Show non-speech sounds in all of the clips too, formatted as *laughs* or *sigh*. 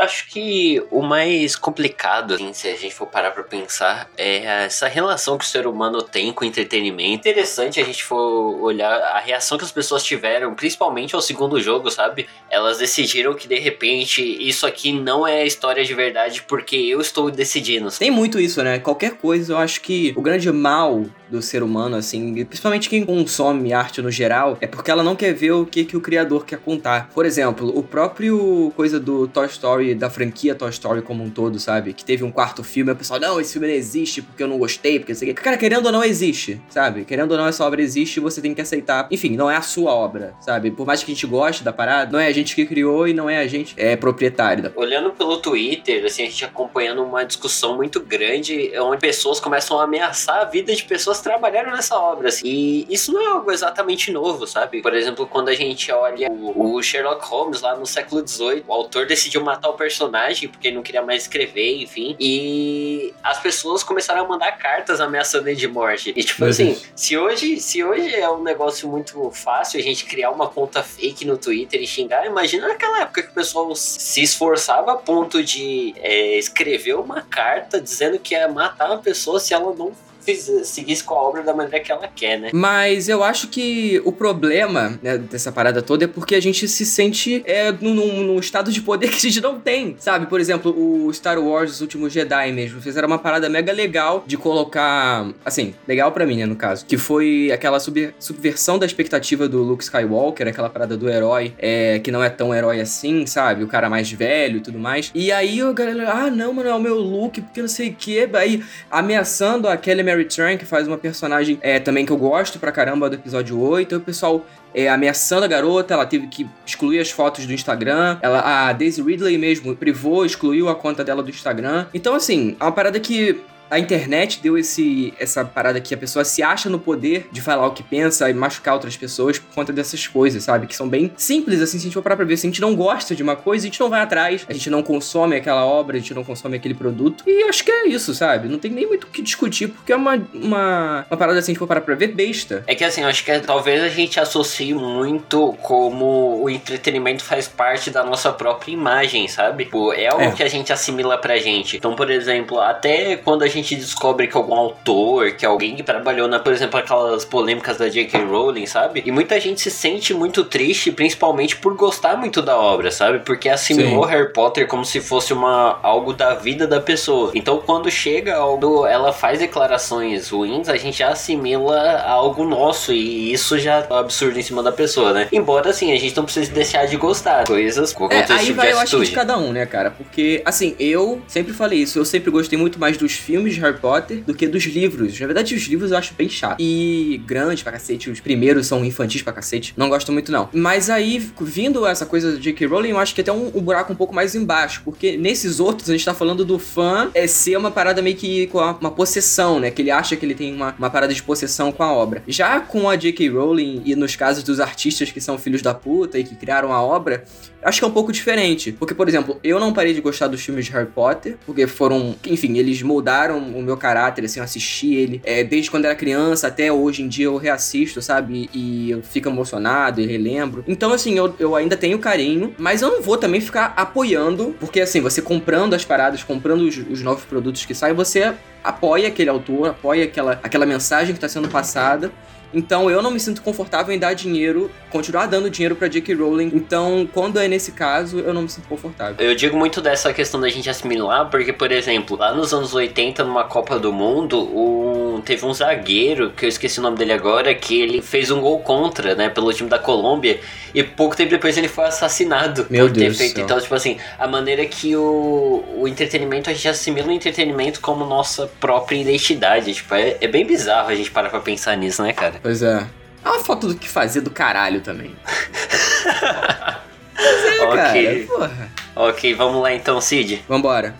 Acho que o mais complicado, assim, se a gente for parar pra pensar, é essa relação que o ser humano tem com o entretenimento. Interessante a gente for olhar a reação que as pessoas tiveram, principalmente ao segundo jogo, sabe? Elas decidiram que de repente isso aqui não é história de verdade porque eu estou decidindo. Tem muito isso, né? Qualquer coisa, eu acho que o grande mal do ser humano, assim, principalmente quem consome arte no geral, é porque ela não quer ver o que, que o criador quer contar. Por exemplo, o próprio coisa do Toy Story, da franquia Toy Story como um todo, sabe? Que teve um quarto filme, e o pessoal, não, esse filme não existe porque eu não gostei, porque sei Cara, querendo ou não, existe, sabe? Querendo ou não, essa obra existe e você tem que aceitar. Enfim, não é a sua obra, sabe? Por mais que a gente goste da parada, não é a gente que criou e não é a gente é proprietário. Da... Olhando pelo Twitter, assim, a gente acompanhando uma discussão muito grande onde pessoas começam a ameaçar a vida de pessoas que trabalharam nessa obra. Assim. E isso não é algo exatamente novo, sabe? Por exemplo, quando a gente olha o, o Sherlock Holmes lá no século XVIII, o autor decidiu matar o personagem porque ele não queria mais escrever, enfim. E as pessoas começaram a mandar cartas ameaçando ele de morte. E tipo Meu assim, se hoje, se hoje é um negócio muito fácil a gente criar uma conta fake no Twitter e xingar, imagina naquela época que o pessoal se esforçava a ponto de é, escrever uma carta dizendo que ia matar uma pessoa se ela não seguisse com a obra da maneira que ela quer, né? Mas eu acho que o problema né, dessa parada toda é porque a gente se sente é, num, num, estado de poder *laughs* que a gente não tem, sabe? Por exemplo, o Star Wars, os últimos Jedi mesmo, fizeram uma parada mega legal de colocar, assim, legal para mim, né, no caso, que foi aquela sub, subversão da expectativa do Luke Skywalker, aquela parada do herói, é, que não é tão herói assim, sabe? O cara mais velho e tudo mais. E aí a galera, ah, não, mano, é o meu Luke, porque não sei o que, aí ameaçando a Kelly Mary Tran, que faz uma personagem é, também que eu gosto pra caramba do episódio 8. E o pessoal é, ameaçando a garota, ela teve que excluir as fotos do Instagram. Ela, a Daisy Ridley mesmo privou, excluiu a conta dela do Instagram. Então, assim, é uma parada que a internet deu esse essa parada que a pessoa se acha no poder de falar o que pensa e machucar outras pessoas por conta dessas coisas, sabe? Que são bem simples, assim, se a gente for parar pra ver. Se a gente não gosta de uma coisa, a gente não vai atrás, a gente não consome aquela obra, a gente não consome aquele produto. E acho que é isso, sabe? Não tem nem muito o que discutir, porque é uma, uma, uma parada assim, se a gente for parar pra ver, besta. É que assim, eu acho que é, talvez a gente associe muito como o entretenimento faz parte da nossa própria imagem, sabe? Tipo, é algo é. que a gente assimila pra gente. Então, por exemplo, até quando a gente gente descobre que algum autor, que alguém que trabalhou na, por exemplo, aquelas polêmicas da J.K. Rowling, sabe? E muita gente se sente muito triste, principalmente por gostar muito da obra, sabe? Porque assimilou Sim. Harry Potter como se fosse uma algo da vida da pessoa. Então, quando chega algo, ela faz declarações ruins, a gente já assimila algo nosso e isso já é um absurdo em cima da pessoa, né? Embora assim, a gente não precise deixar de gostar coisas com é, aí tipo vai, eu acho que de cada um, né, cara? Porque assim, eu sempre falei isso, eu sempre gostei muito mais dos filmes filmes de Harry Potter do que dos livros. Na verdade, os livros eu acho bem chato. E grande pra cacete, os primeiros são infantis pra cacete. Não gosto muito, não. Mas aí, vindo essa coisa do J.K. Rowling, eu acho que até um, um buraco um pouco mais embaixo. Porque nesses outros, a gente tá falando do fã é ser uma parada meio que com uma possessão, né? Que ele acha que ele tem uma, uma parada de possessão com a obra. Já com a J.K. Rowling e nos casos dos artistas que são filhos da puta e que criaram a obra, acho que é um pouco diferente. Porque, por exemplo, eu não parei de gostar dos filmes de Harry Potter, porque foram, enfim, eles moldaram o meu caráter, assim, eu assisti ele é, desde quando era criança até hoje em dia eu reassisto, sabe? E eu fico emocionado e relembro. Então, assim, eu, eu ainda tenho carinho, mas eu não vou também ficar apoiando, porque, assim, você comprando as paradas, comprando os, os novos produtos que saem, você apoia aquele autor, apoia aquela, aquela mensagem que está sendo passada. Então eu não me sinto confortável em dar dinheiro, continuar dando dinheiro para J.K. Rowling. Então, quando é nesse caso, eu não me sinto confortável. Eu digo muito dessa questão da gente assimilar, porque, por exemplo, lá nos anos 80, numa Copa do Mundo, um, teve um zagueiro, que eu esqueci o nome dele agora, que ele fez um gol contra, né, pelo time da Colômbia, e pouco tempo depois ele foi assassinado Meu por Deus ter feito. Então, tipo assim, a maneira que o, o entretenimento, a gente assimila o entretenimento como nossa própria identidade. Tipo, é, é bem bizarro a gente parar pra pensar nisso, né, cara? Pois é. É uma foto do que fazer do caralho também. *laughs* Pois é, okay. cara. Porra. Ok, vamos lá então, Cid. Vambora.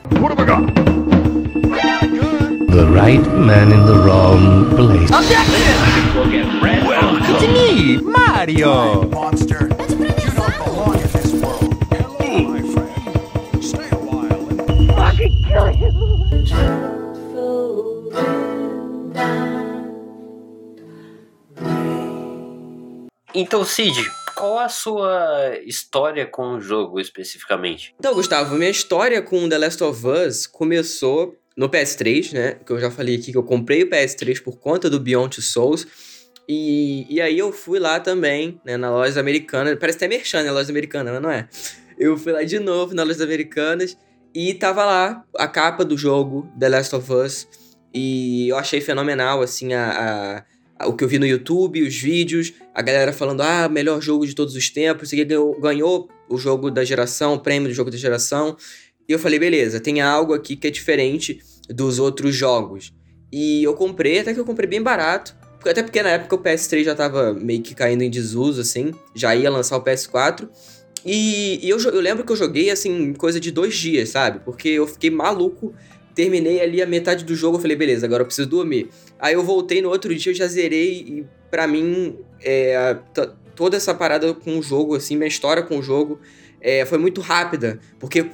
The right man in the wrong place. Well, it's me, Mario. Monster. Então, Cid, qual a sua história com o jogo especificamente? Então, Gustavo, minha história com The Last of Us começou no PS3, né? Que eu já falei aqui que eu comprei o PS3 por conta do Beyond Two Souls. E, e aí eu fui lá também, né, na loja americana. Parece até merchan, né, loja americana, mas não é. Eu fui lá de novo na loja americanas e tava lá a capa do jogo The Last of Us. E eu achei fenomenal, assim, a, a o que eu vi no YouTube, os vídeos, a galera falando, ah, melhor jogo de todos os tempos. Você ganhou, ganhou o jogo da geração, o prêmio do jogo da geração. E eu falei, beleza, tem algo aqui que é diferente dos outros jogos. E eu comprei, até que eu comprei bem barato. Até porque na época o PS3 já tava meio que caindo em desuso, assim. Já ia lançar o PS4. E, e eu, eu lembro que eu joguei, assim, coisa de dois dias, sabe? Porque eu fiquei maluco. Terminei ali a metade do jogo, eu falei, beleza, agora eu preciso dormir. Aí eu voltei no outro dia, eu já zerei e pra mim, é, toda essa parada com o jogo, assim, minha história com o jogo é, foi muito rápida. Porque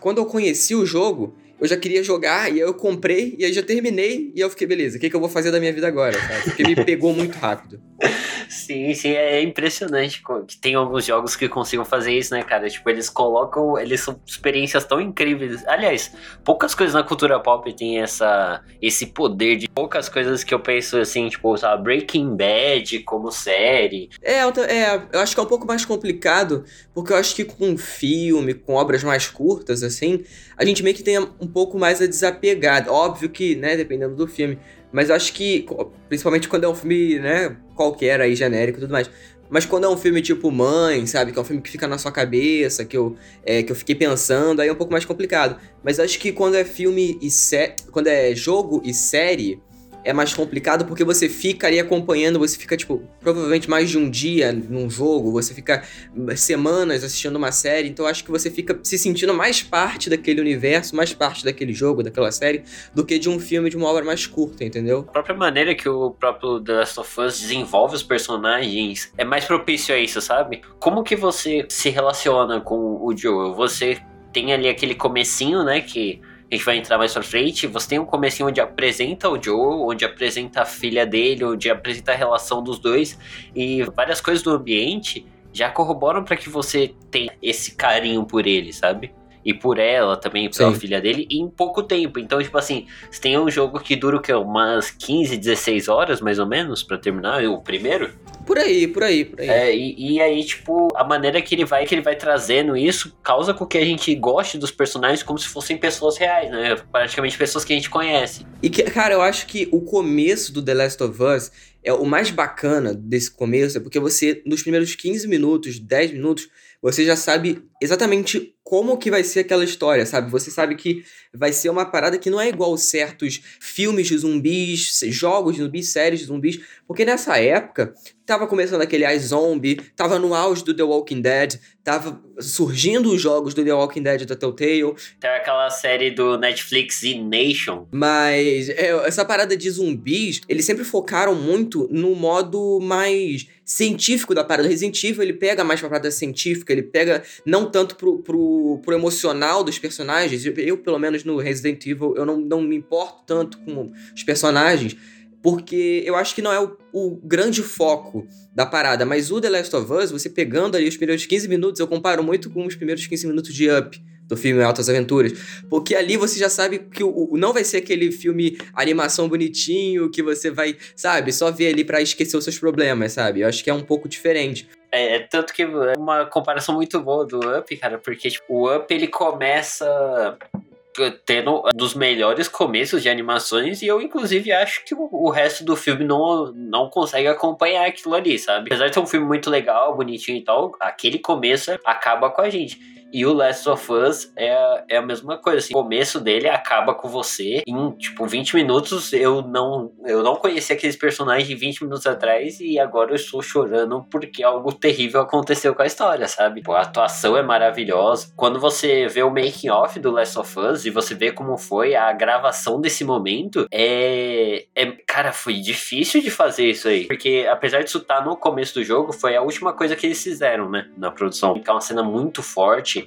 quando eu conheci o jogo, eu já queria jogar, e aí eu comprei, e aí já terminei, e eu fiquei, beleza, o que, que eu vou fazer da minha vida agora, sabe? Porque me pegou muito rápido. *laughs* Sim, sim, é impressionante que tem alguns jogos que consigam fazer isso, né, cara? Tipo, eles colocam, eles são experiências tão incríveis. Aliás, poucas coisas na cultura pop têm essa, esse poder de poucas coisas que eu penso assim, tipo, sabe, Breaking Bad como série. É, eu, é, eu acho que é um pouco mais complicado, porque eu acho que com filme, com obras mais curtas, assim, a gente meio que tem um pouco mais a desapegar. Óbvio que, né, dependendo do filme. Mas eu acho que, principalmente quando é um filme, né, qualquer aí, genérico e tudo mais. Mas quando é um filme tipo Mãe, sabe? Que é um filme que fica na sua cabeça, que eu, é, que eu fiquei pensando, aí é um pouco mais complicado. Mas acho que quando é filme e série. Quando é jogo e série, é mais complicado porque você fica ali acompanhando, você fica, tipo, provavelmente mais de um dia num jogo, você fica semanas assistindo uma série, então acho que você fica se sentindo mais parte daquele universo, mais parte daquele jogo, daquela série, do que de um filme de uma obra mais curta, entendeu? A própria maneira que o próprio The Last of Us desenvolve os personagens é mais propício a isso, sabe? Como que você se relaciona com o Joel? Você tem ali aquele comecinho, né, que a gente vai entrar mais pra frente. Você tem um comecinho onde apresenta o Joe, onde apresenta a filha dele, onde apresenta a relação dos dois e várias coisas do ambiente já corroboram para que você tenha esse carinho por ele, sabe? E por ela também, pela Sim. filha dele, em pouco tempo. Então, tipo assim, você tem um jogo que dura o quê? Umas 15, 16 horas, mais ou menos, para terminar, o primeiro? Por aí, por aí, por aí. É, e, e, aí, tipo, a maneira que ele vai que ele vai trazendo isso causa com que a gente goste dos personagens como se fossem pessoas reais, né? Praticamente pessoas que a gente conhece. E que, cara, eu acho que o começo do The Last of Us é o mais bacana desse começo, é porque você, nos primeiros 15 minutos, 10 minutos, você já sabe exatamente como que vai ser aquela história, sabe? Você sabe que vai ser uma parada que não é igual certos filmes de zumbis, jogos de zumbis, séries de zumbis, porque nessa época tava começando aquele iZombie, tava no auge do The Walking Dead, tava surgindo os jogos do The Walking Dead da Telltale. Tem aquela série do Netflix Z Nation. Mas é, essa parada de zumbis, eles sempre focaram muito no modo mais científico da parada. Resident Evil, ele pega mais pra parada científica, ele pega não tanto pro, pro, pro emocional dos personagens. Eu, eu, pelo menos no Resident Evil, eu não, não me importo tanto com os personagens, porque eu acho que não é o, o, grande foco da parada. Mas o The Last of Us, você pegando ali os primeiros 15 minutos, eu comparo muito com os primeiros 15 minutos de Up. Do filme Altas Aventuras. Porque ali você já sabe que o, o, não vai ser aquele filme animação bonitinho que você vai, sabe, só ver ali para esquecer os seus problemas, sabe? Eu acho que é um pouco diferente. É, é, tanto que é uma comparação muito boa do Up, cara, porque tipo, o Up ele começa tendo um dos melhores começos de animações e eu inclusive acho que o, o, resto do filme não, não consegue acompanhar aquilo ali, sabe? Apesar de ser um filme muito legal, bonitinho e tal, aquele começo acaba com a gente. E o Last of Us é, é a mesma coisa, assim, o começo dele acaba com você em, tipo, 20 minutos eu não, eu não conhecia aqueles personagens 20 minutos atrás e agora eu estou chorando porque algo terrível aconteceu com a história, sabe? A atuação é maravilhosa. Quando você vê o making off do Last of Us e você vê como foi a gravação desse momento, é, é cara, foi difícil de fazer isso aí, porque apesar disso estar tá no começo do jogo, foi a última coisa que eles fizeram, né, na produção. É uma cena muito forte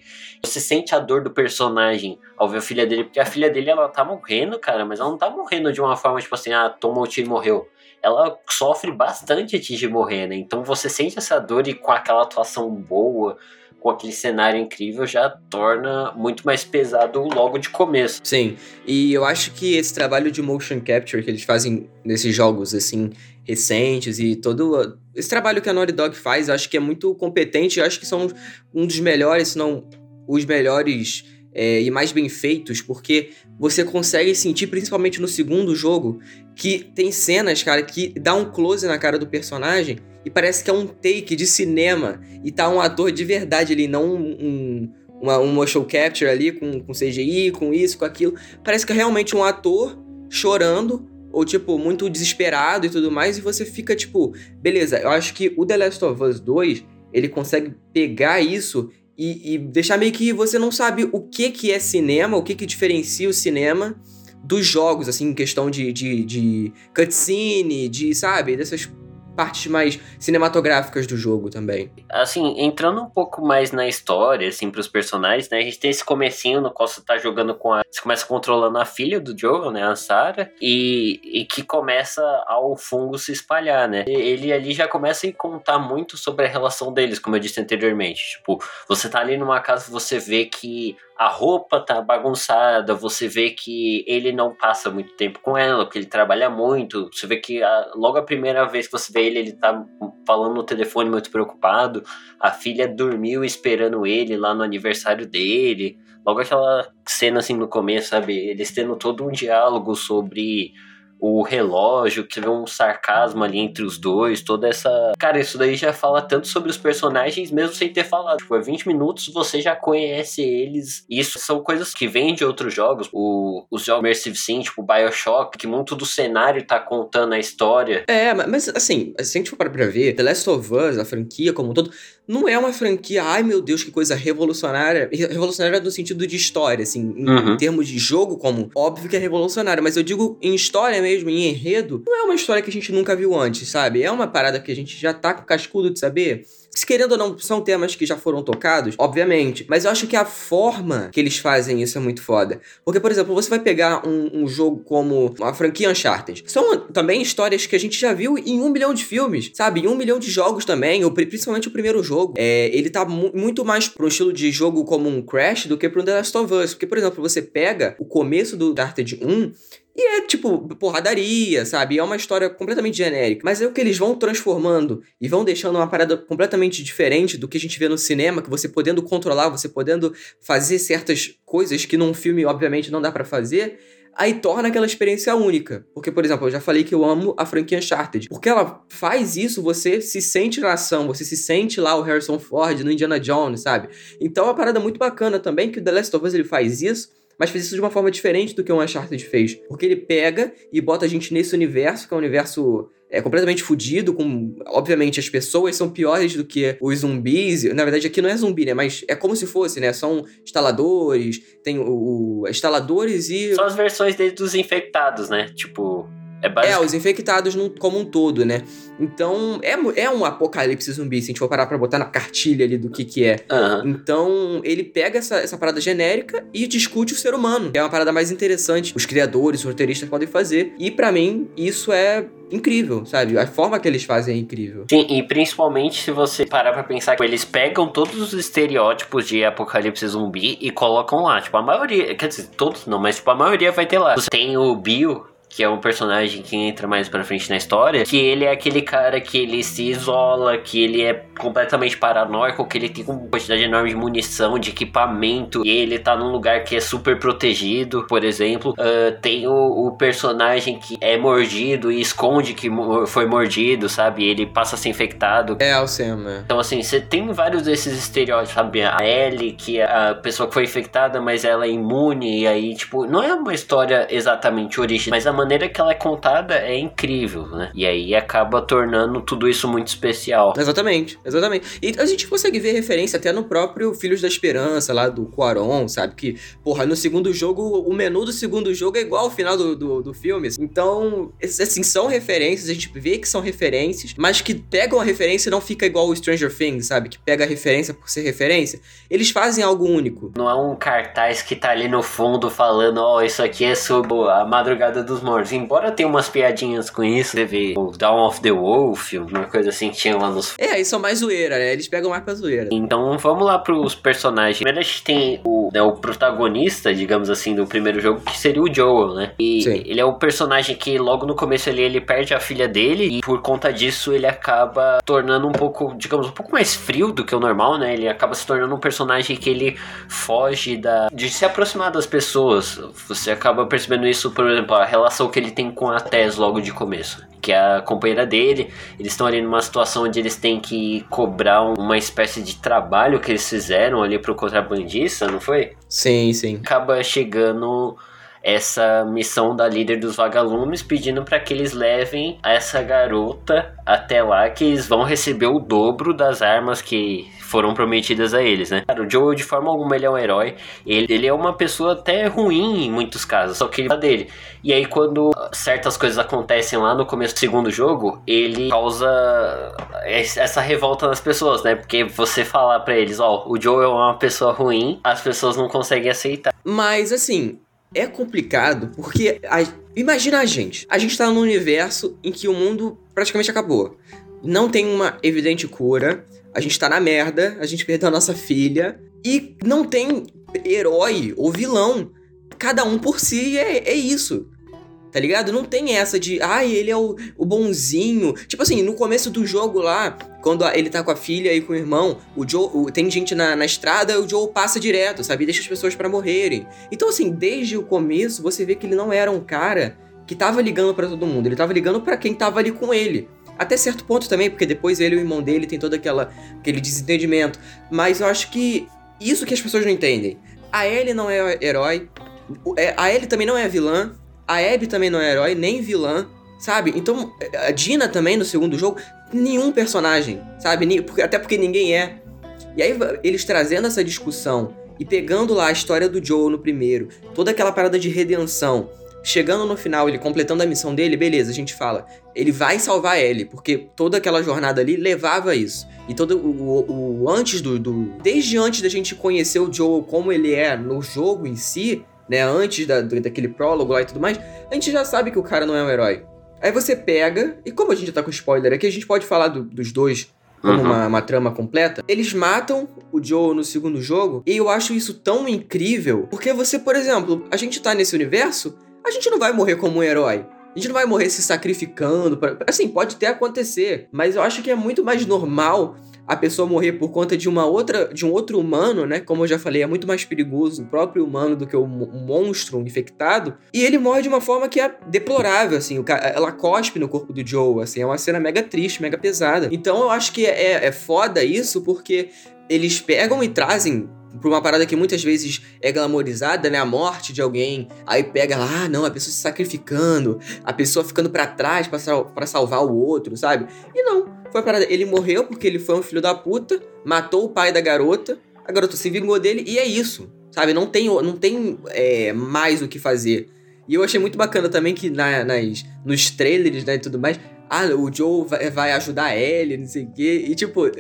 Você sente a dor do personagem ao ver a filha dele, porque a filha dele, ela tá morrendo, cara, mas ela não tá morrendo de uma forma, tipo assim, ah, tomou o tiro e morreu. Ela sofre bastante antes de morrer, né? Então você sente essa dor e com aquela atuação boa, com aquele cenário incrível, já torna muito mais pesado logo de começo. Sim, e eu acho que esse trabalho de motion capture que eles fazem nesses jogos, assim, recentes e todo esse trabalho que a Naughty Dog faz, eu acho que é muito competente, eu acho que são um dos melhores, se não os melhores é, e mais bem feitos, porque você consegue sentir, principalmente no segundo jogo, que tem cenas, cara, que dá um close na cara do personagem e parece que é um take de cinema e tá um ator de verdade ali, não um, um, uma, um motion capture ali com, com CGI, com isso, com aquilo. Parece que é realmente um ator chorando ou tipo muito desesperado e tudo mais e você fica tipo, beleza, eu acho que o The Last of Us 2, ele consegue pegar isso e, e deixar meio que você não sabe o que que é cinema, o que que diferencia o cinema dos jogos, assim, em questão de, de, de cutscene, de, sabe, dessas partes mais cinematográficas do jogo também. Assim, entrando um pouco mais na história, assim, pros personagens, né? A gente tem esse comecinho no qual você tá jogando com a... Você começa controlando a filha do Joel, né? A Sarah. E, e que começa ao fungo se espalhar, né? Ele ali já começa a contar muito sobre a relação deles, como eu disse anteriormente. Tipo, você tá ali numa casa você vê que a roupa tá bagunçada, você vê que ele não passa muito tempo com ela, porque ele trabalha muito. Você vê que a, logo a primeira vez que você vê ele, ele tá falando no telefone muito preocupado. A filha dormiu esperando ele lá no aniversário dele. Logo aquela cena assim no começo, sabe? Eles tendo todo um diálogo sobre o relógio, que vê um sarcasmo ali entre os dois, toda essa. Cara, isso daí já fala tanto sobre os personagens, mesmo sem ter falado. Tipo, é 20 minutos você já conhece eles. Isso são coisas que vêm de outros jogos. O, os jogos Immersive Sim, tipo Bioshock, que muito do cenário tá contando a história. É, mas assim, se a gente for para ver, The Last of Us, a franquia como um todo, não é uma franquia, ai meu Deus, que coisa revolucionária. Revolucionária no sentido de história, assim, em, Uhum. termos de jogo, como óbvio que é revolucionária, mas eu digo em história mesmo, em enredo, não é uma história que a gente nunca viu antes, sabe? É uma parada que a gente já tá com cascudo de saber. Se querendo ou não, são temas que já foram tocados, obviamente. Mas eu acho que a forma que eles fazem isso é muito foda. Porque, por exemplo, você vai pegar um, um jogo como a franquia Uncharted. São também histórias que a gente já viu em um milhão de filmes, sabe? Em um milhão de jogos também, ou pri- principalmente o primeiro jogo. É, ele tá mu- muito mais pro estilo de jogo como um Crash do que pro The Last of Us. Porque, por exemplo, você pega o começo do Uncharted 1 e é tipo porradaria, sabe? É uma história completamente genérica. Mas é o que eles vão transformando e vão deixando uma parada completamente diferente do que a gente vê no cinema, que você podendo controlar, você podendo fazer certas coisas que num filme, obviamente, não dá pra fazer. Aí torna aquela experiência única. Porque, por exemplo, eu já falei que eu amo a franquia Uncharted. Porque ela faz isso, você se sente na ação, você se sente lá o Harrison Ford no Indiana Jones, sabe? Então é uma parada muito bacana também que o The Last of Us ele faz isso mas fez isso de uma forma diferente do que o Uncharted fez. Porque ele pega e bota a gente nesse universo, que é um universo é, completamente fudido, com... Obviamente, as pessoas são piores do que os zumbis. Na verdade, aqui não é zumbi, né? Mas é como se fosse, né? São instaladores, tem o... o instaladores e... São as versões deles dos infectados, né? Tipo, é É, basicamente. os infectados num- como um todo, né? Então, é, é um apocalipse zumbi, se a gente for parar pra botar na cartilha ali do que que é. Aham. Então, ele pega essa, essa parada genérica e discute o ser humano. que É uma parada mais interessante. Os criadores, os roteiristas podem fazer. E pra mim, isso é incrível, sabe? A forma que eles fazem é incrível. Sim, e principalmente se você parar pra pensar que eles pegam todos os estereótipos de apocalipse zumbi e colocam lá. Tipo, a maioria, quer dizer, todos não, mas tipo, a maioria vai ter lá. Você tem o Bill, que é um personagem que entra mais pra frente na história, que ele é aquele cara que ele se isola, que ele é completamente paranoico, que ele tem uma quantidade enorme de munição, de equipamento, e ele tá num lugar que é super protegido, por exemplo. Ah, tem o, o personagem que é mordido e esconde que foi mordido, sabe? Ele passa a ser infectado. É, o Sam, é. Então, assim, você tem vários desses estereótipos, sabe? A Ellie, que é a pessoa que foi infectada, mas ela é imune, e aí, tipo, não é uma história exatamente original, mas a maneira que ela é contada é incrível, né? E aí acaba tornando tudo isso muito especial. Exatamente, exatamente. E a gente consegue ver referência até no próprio Filhos da Esperança, lá do Quaron, sabe? Que, porra, no segundo jogo, o menu do segundo jogo é igual ao final do, do, do filme. Então, assim, são referências, a gente vê que são referências, mas que pegam a referência e não fica igual o Stranger Things, sabe? Que pega a referência por ser referência. Eles fazem algo único. Não é um cartaz que tá ali no fundo falando, ó, oh, isso aqui é sobre a madrugada dos mortos. Embora tenha umas piadinhas com isso, teve o Dawn of the Wolf, uma coisa assim que tinha lá nos. É, isso é mais zoeira, né? Eles pegam mais pra zoeira. Então vamos lá pros personagens. Primeiro a gente tem o, né, o protagonista, digamos assim, do primeiro jogo, que seria o Joel, né? E Sim. ele é o personagem que logo no começo ali ele perde a filha dele e por conta disso ele acaba tornando um pouco, digamos, um pouco mais frio do que o normal, né? Ele acaba se tornando um personagem que ele foge da de se aproximar das pessoas. Você acaba percebendo isso, por exemplo, a relação que ele tem com a Tess logo de começo, que é a companheira dele. Eles estão ali numa situação onde eles têm que cobrar uma espécie de trabalho que eles fizeram ali pro contrabandista, não foi? Sim, sim. Acaba chegando essa missão da líder dos vagalumes pedindo para que eles levem essa garota até lá que eles vão receber o dobro das armas que foram prometidas a eles, né? Cara, o Joel de forma alguma ele é um herói, ele, ele é uma pessoa até ruim em muitos casos, só que ele é dele. E aí quando certas coisas acontecem lá no começo do segundo jogo, ele causa essa revolta nas pessoas, né? Porque você falar para eles, ó, oh, o Joel é uma pessoa ruim, as pessoas não conseguem aceitar. Mas assim, é complicado porque a, imagina a gente. A gente tá num universo em que o mundo praticamente acabou. Não tem uma evidente cura. A gente tá na merda, a gente perdeu a nossa filha e não tem herói ou vilão. Cada um por si é, é isso. Tá ligado? Não tem essa de, ai, ah, ele é o, o bonzinho. Tipo assim, no começo do jogo lá, quando ele tá com a filha e com o irmão, o Joe, o, tem gente na, na estrada, o Joe passa direto, sabe? E deixa as pessoas para morrerem. Então, assim, desde o começo, você vê que ele não era um cara que tava ligando para todo mundo. Ele tava ligando para quem tava ali com ele. Até certo ponto também, porque depois ele e o irmão dele tem todo aquela, aquele desentendimento. Mas eu acho que isso que as pessoas não entendem. A Ellie não é herói. É, a Ellie também não é vilã. A Abby também não é herói, nem vilã, sabe? Então, a Dina também no segundo jogo, nenhum personagem, sabe? Até porque ninguém é. E aí, eles trazendo essa discussão e pegando lá a história do Joe no primeiro, toda aquela parada de redenção, chegando no final, ele completando a missão dele, beleza, a gente fala, ele vai salvar ele, porque toda aquela jornada ali levava a isso. E todo o, o, o antes do, do, Desde antes da gente conhecer o Joe como ele é no jogo em si, né, antes da, daquele prólogo lá e tudo mais, a gente já sabe que o cara não é um herói. Aí você pega, e como a gente já tá com spoiler aqui, a gente pode falar do, dos dois como uhum. uma, uma, trama completa. Eles matam o Joe no segundo jogo, e eu acho isso tão incrível, porque você, por exemplo, a gente tá nesse universo, a gente não vai morrer como um herói. A gente não vai morrer se sacrificando. Pra... Assim, pode até acontecer, mas eu acho que é muito mais normal a pessoa morrer por conta de uma outra, de um outro humano, né? Como eu já falei, é muito mais perigoso o próprio humano do que o monstro infectado. E ele morre de uma forma que é deplorável, assim. O cara, ela cospe no corpo do Joe, assim. É uma cena mega triste, mega pesada. Então eu acho que é, é foda isso, porque eles pegam e trazem por uma parada que muitas vezes é glamorizada, né? A morte de alguém. Aí pega lá, ah, não, a pessoa se sacrificando, a pessoa ficando para trás para salvar o outro, sabe? E não. Foi parada. Ele morreu porque ele foi um filho da puta, matou o pai da garota, a garota se vingou dele e é isso. Sabe? Não tem, não tem é, mais o que fazer. E eu achei muito bacana também que na, nas, nos trailers né, e tudo mais, ah, o Joe vai, vai ajudar ele, não sei o quê. E tipo,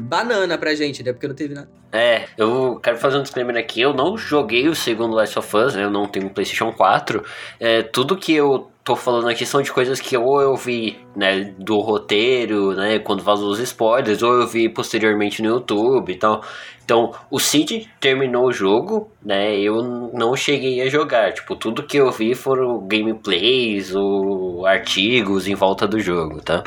banana pra gente, né? Porque não teve nada. É, eu quero fazer um disclaimer aqui. Eu não joguei o segundo Last of Us, né? Eu não tenho um PlayStation 4. É, tudo que eu tô falando aqui são de coisas que ou eu vi, né, do roteiro, né, quando vazou os spoilers, ou eu vi posteriormente no YouTube e tal. Então, o Cid terminou o jogo, né, eu não cheguei a jogar. Tipo, tudo que eu vi foram gameplays ou artigos em volta do jogo, tá?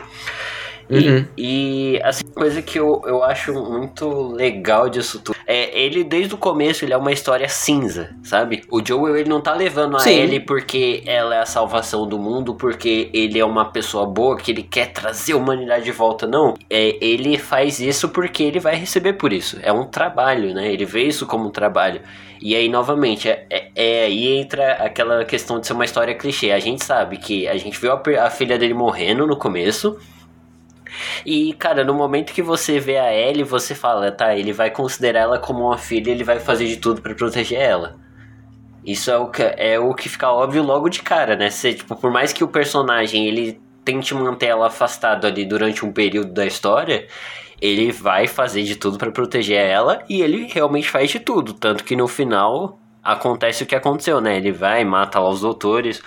Uhum. E, e assim, coisa que eu, eu acho muito legal disso tudo é ele desde o começo ele é uma história cinza, sabe? O Joel ele não tá levando a Sim. Ellie porque ela é a salvação do mundo, porque ele é uma pessoa boa, que ele quer trazer a humanidade de volta, não. É, ele faz isso porque ele vai receber por isso. É um trabalho, né? Ele vê isso como um trabalho. E aí, novamente, é, é, é aí entra aquela questão de ser uma história clichê. A gente sabe que a gente viu a, a filha dele morrendo no começo. E, cara, no momento que você vê a Ellie, você fala, tá, ele vai considerar ela como uma filha, ele vai fazer de tudo pra proteger ela. Isso é o que, é o que fica óbvio logo de cara, né? Você, tipo, por mais que o personagem ele tente manter ela afastado ali durante um período da história, ele vai fazer de tudo pra proteger ela e ele realmente faz de tudo, tanto que no final acontece o que aconteceu, né? Ele vai mata lá os doutores,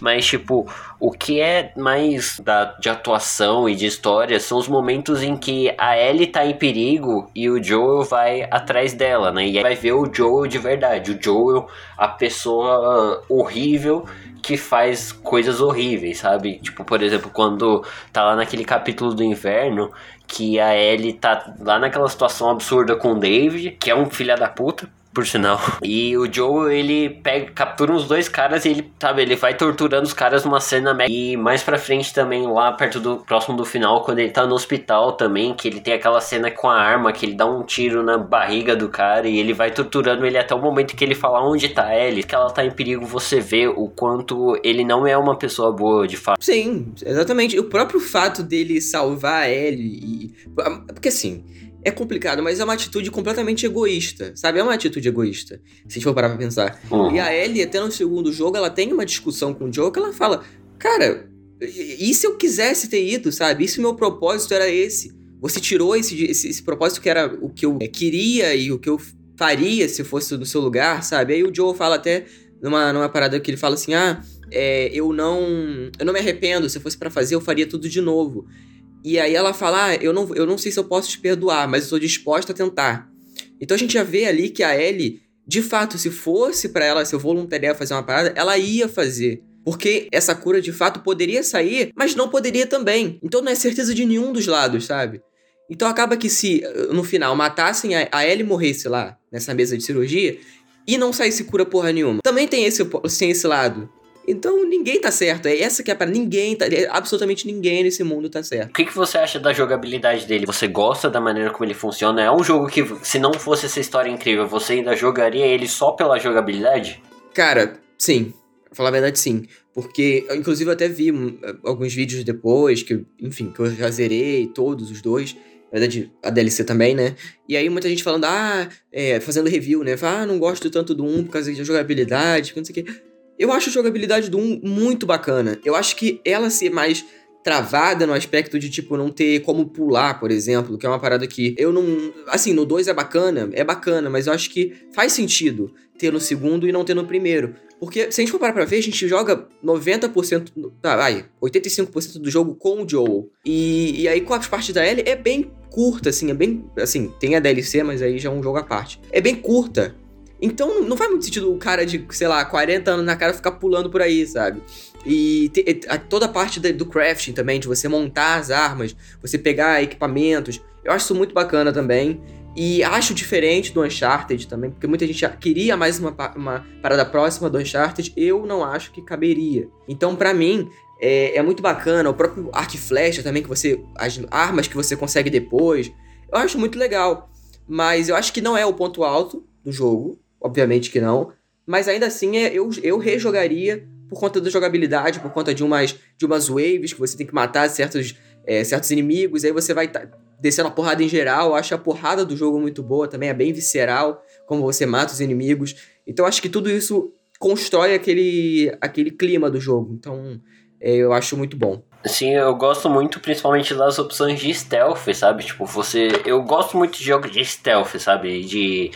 mas tipo, o que é mais da, de atuação e de história são os momentos em que a Ellie tá em perigo e o Joel vai atrás dela, né? E aí vai ver o Joel de verdade, o Joel, a pessoa horrível que faz coisas horríveis, sabe? Tipo, por exemplo, quando tá lá naquele capítulo do inverno que a Ellie tá lá naquela situação absurda com o David, que é um filho da puta, por sinal. E o Joe, ele pega, captura uns dois caras e ele, sabe, ele vai torturando os caras numa cena mega. E mais pra frente também, lá perto do próximo do final, quando ele tá no hospital também, que ele tem aquela cena com a arma, que ele dá um tiro na barriga do cara e ele vai torturando ele até o momento que ele fala onde tá Ellie, que ela tá em perigo, você vê o quanto ele não é uma pessoa boa de fato. Sim, exatamente. O próprio fato dele salvar a Ellie e... Porque assim, é complicado, mas é uma atitude completamente egoísta, sabe? É uma atitude egoísta, se a gente for parar pra pensar. Uhum. E a Ellie, até no segundo jogo, ela tem uma discussão com o Joe que ela fala, cara, e se eu quisesse ter ido, sabe? E se o meu propósito era esse? Você tirou esse, esse, esse propósito que era o que eu eh, queria e o que eu faria se fosse no seu lugar, sabe? Aí o Joe fala até numa, numa parada que ele fala assim, ah, é, eu não eu não me arrependo, se fosse pra fazer eu faria tudo de novo. E aí ela fala, ah, eu não, eu não sei se eu posso te perdoar, mas eu estou disposta a tentar. Então a gente já vê ali que a Ellie, de fato, se fosse pra ela, se eu voluntaria fazer uma parada, ela ia fazer. Porque essa cura de fato poderia sair, mas não poderia também. Então não é certeza de nenhum dos lados, sabe? Então acaba que se uh, no final matassem a, a Ellie morresse lá, nessa mesa de cirurgia, e não saísse cura porra nenhuma. Também tem esse, tem esse lado. Então ninguém tá certo. É essa que é para ninguém, tá, absolutamente ninguém nesse mundo tá certo. O que, que você acha da jogabilidade dele? Você gosta da maneira como ele funciona? É um jogo que, se não fosse essa história incrível, você ainda jogaria ele só pela jogabilidade? Cara, sim. Pra falar a verdade, sim. Porque, inclusive, eu até vi hum, alguns vídeos depois, que, enfim, que eu já zerei todos os dois. Na verdade, a DLC também, né? E aí muita gente falando, ah, é, fazendo review, né? Fala, ah, não gosto tanto do 1 por causa da jogabilidade, não sei o quê. Eu acho a jogabilidade do 1 muito bacana. Eu acho que ela ser mais travada no aspecto de, tipo, não ter como pular, por exemplo, que é uma parada que eu não. Assim, no 2 é bacana, é bacana, mas eu acho que faz sentido ter no segundo e não ter no primeiro. Porque se a gente for parar pra ver, a gente joga 90%, tá, vai, 85% do jogo com o Joel. E, e aí com a parte da Ellie é bem curta, assim, é bem. Assim, tem a DLC, mas aí já é um jogo à parte. É bem curta. Então não faz muito sentido o cara de, sei lá, 40 anos na cara ficar pulando por aí, sabe? E te, a, toda a parte do crafting também, de você montar as armas, você pegar equipamentos. Eu acho isso muito bacana também. E acho diferente do Uncharted também, porque muita gente queria mais uma, uma parada próxima do Uncharted. Eu não acho que caberia. Então, para mim, é, é, muito bacana. O próprio arco e flecha também, que você. As armas que você consegue depois. Eu acho muito legal. Mas eu acho que não é o ponto alto do jogo. Obviamente que não. Mas ainda assim, é, eu, eu rejogaria por conta da jogabilidade, por conta de umas, de umas waves que você tem que matar certos, é, certos inimigos. Aí você vai tá, descendo a porrada em geral. Eu acho a porrada do jogo muito boa também. É bem visceral como você mata os inimigos. Então acho que tudo isso constrói aquele, aquele clima do jogo. Então é, eu acho muito bom. Sim, eu gosto muito principalmente das opções de stealth, sabe? Tipo, você. Eu gosto muito de jogos de stealth, sabe? De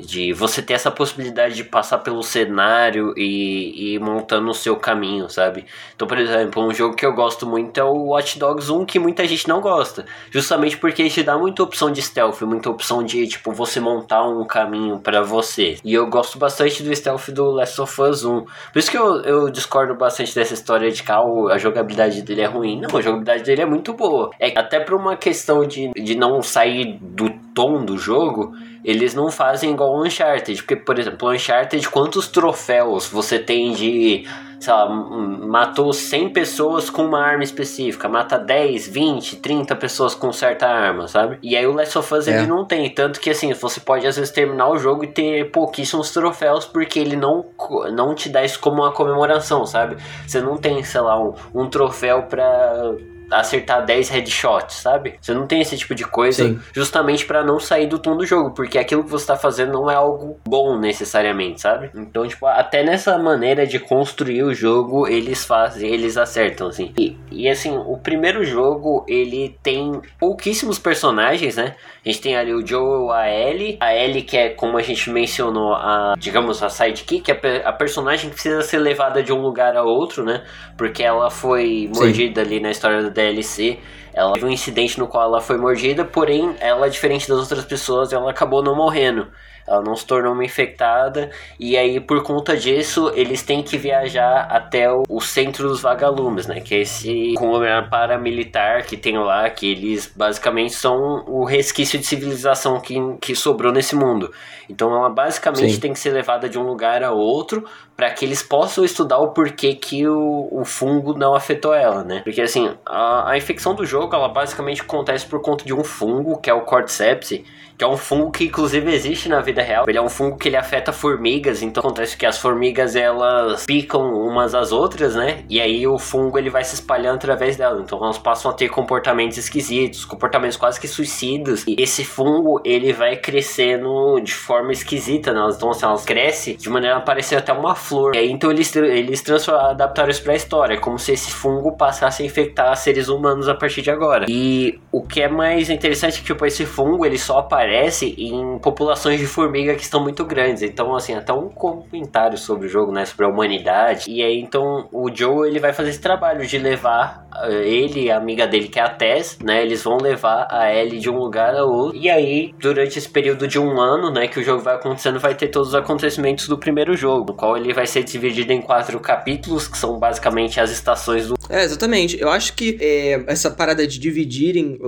De você ter essa possibilidade de passar pelo cenário e, e ir montando o seu caminho, sabe? Então, por exemplo, um jogo que eu gosto muito é o Watch Dogs 1, que muita gente não gosta. Justamente porque ele te dá muita opção de stealth, muita opção de, tipo, você montar um caminho para você. E eu gosto bastante do stealth do Last of Us 1. Por isso que eu, eu discordo bastante dessa história de que ah, a jogabilidade dele é ruim. Não, a jogabilidade dele é muito boa. É até por uma questão de, de não sair do tom do jogo eles não fazem igual o Uncharted. Porque, por exemplo, o Uncharted, quantos troféus você tem de. Sei lá, matou 100 pessoas com uma arma específica, mata 10, 20, 30 pessoas com certa arma, sabe? E aí o Last of Us é. ele não tem. Tanto que assim, você pode às vezes terminar o jogo e ter pouquíssimos troféus, porque ele não, não te dá isso como uma comemoração, sabe? Você não tem, sei lá, um, um troféu pra acertar 10 headshots, sabe? Você não tem esse tipo de coisa Sim. justamente para não sair do tom do jogo, porque aquilo que você tá fazendo não é algo bom necessariamente, sabe? Então, tipo, até nessa maneira de construir o jogo, eles fazem, eles acertam, assim. E, e assim, o primeiro jogo, ele tem pouquíssimos personagens, né? A gente tem ali o Joel, a Ellie, a Ellie que é, como a gente mencionou, a, digamos, a sidekick, a, a personagem que precisa ser levada de um lugar a outro, né? Porque ela foi mordida Sim. ali na história da DLC. Ela teve um incidente no qual ela foi mordida, porém, ela, diferente das outras pessoas, ela acabou não morrendo ela não se tornou uma infectada, e aí por conta disso eles têm que viajar até o, o centro dos vagalumes, né? Que é esse conglomerado paramilitar que tem lá, que eles basicamente são o resquício de civilização que, que sobrou nesse mundo. Então ela basicamente Sim. tem que ser levada de um lugar a outro para que eles possam estudar o porquê que o, o fungo não afetou ela, né? Porque assim, a, a infecção do jogo ela basicamente acontece por conta de um fungo, que é o Cordyceps, que é um fungo que inclusive existe na vida real. Ele é um fungo que ele afeta formigas, então acontece que as formigas elas picam umas às outras, né? E aí o fungo ele vai se espalhando através dela. Então elas passam a ter comportamentos esquisitos, comportamentos quase que suicidas. E esse fungo ele vai crescendo de forma esquisita, né? Então assim, elas crescem de maneira a parecer até uma flor. Aí então eles eles adaptaram isso para a história, como se esse fungo passasse a infectar seres humanos a partir de agora. E o que é mais interessante é que tipo, esse fungo ele só aparece em populações de formiga que estão muito grandes. Então, assim, até um comentário sobre o jogo, né? Sobre a humanidade. E aí, então, o Joe, ele vai fazer esse trabalho de levar uh, ele a amiga dele, que é a Tess, né? Eles vão levar a Ellie de um lugar a outro. E aí, durante esse período de um ano, né? Que o jogo vai acontecendo, vai ter todos os acontecimentos do primeiro jogo. No qual ele vai ser dividido em quatro capítulos, que são basicamente as estações do... É, exatamente. Eu acho que é, essa parada de dividirem,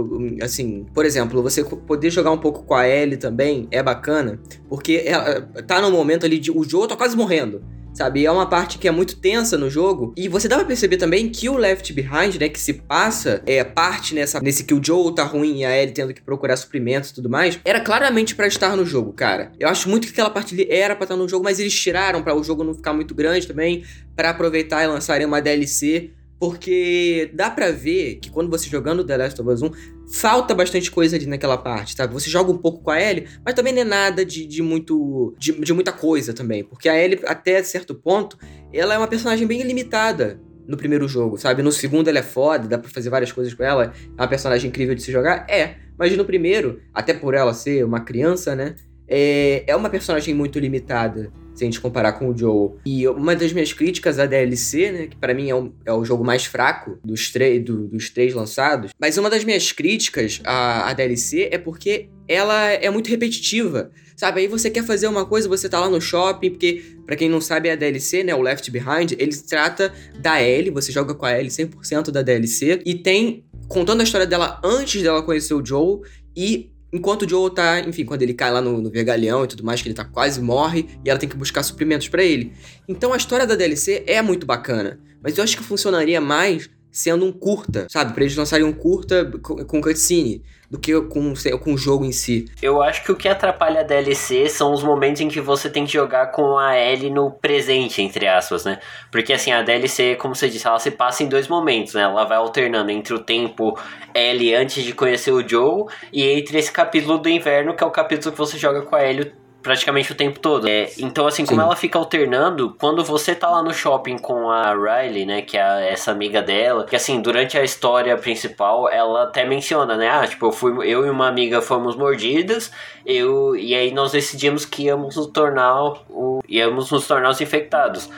assim... Por exemplo, você poder jogar um pouco com a Ellie também é bacana, porque ela tá no momento ali de o jogo tá quase morrendo. Sabe, é uma parte que é muito tensa no jogo. E você dá pra perceber também que o Left Behind, né, que se passa, é parte nessa nesse que o Joe tá ruim e a Ellie tendo que procurar suprimentos e tudo mais, era claramente para estar no jogo, cara. Eu acho muito que aquela parte ali era para estar no jogo, mas eles tiraram para o jogo não ficar muito grande também, para aproveitar e lançarem uma DLC porque dá para ver que quando você jogando The Last of Us 1, falta bastante coisa ali naquela parte, sabe? Você joga um pouco com a Ellie, mas também não é nada de, de muito. De, de, muita coisa também. Porque a Ellie, até certo ponto, ela é uma personagem bem limitada no primeiro jogo, sabe? No segundo ela é foda, dá pra fazer várias coisas com ela, é uma personagem incrível de se jogar? É. Mas no primeiro, até por ela ser uma criança, né? É, é uma personagem muito limitada se a gente comparar com o Joe. E uma das minhas críticas à DLC, né, que para mim é, um, é, o jogo mais fraco dos, do, dos três lançados, mas uma das minhas críticas à, à DLC é porque ela é muito repetitiva. Sabe, aí você quer fazer uma coisa, você tá lá no shopping, porque, para quem não sabe, a DLC, né, o Left Behind, ele trata da Ellie, você joga com a Ellie 100% da DLC, e tem contando a história dela antes dela conhecer o Joe e Enquanto o Joe tá, enfim, quando ele cai lá no, no vergalhão e tudo mais, que ele tá quase morre e ela tem que buscar suprimentos para ele. Então a história da DLC é muito bacana, mas eu acho que funcionaria mais sendo um curta, sabe? Pra eles lançarem um curta com cutscene do que com, com o jogo em si. Eu acho que o que atrapalha a DLC são os momentos em que você tem que jogar com a Ellie no presente, entre aspas, né? Porque assim, a DLC, como você disse, ela se passa em dois momentos, né? Ela vai alternando entre o tempo Ellie antes de conhecer o Joe e entre esse capítulo do inverno, que é o capítulo que você joga com a Ellie praticamente o tempo todo. É, então, assim, como Sim. ela fica alternando, quando você tá lá no shopping com a Riley, né, que é a- essa amiga dela, que assim, durante a história principal, ela até menciona, né, ah, tipo, eu, fui, eu e uma amiga fomos mordidas, eu, e aí nós decidimos que íamos nos tornar, o, íamos nos tornar os infectados.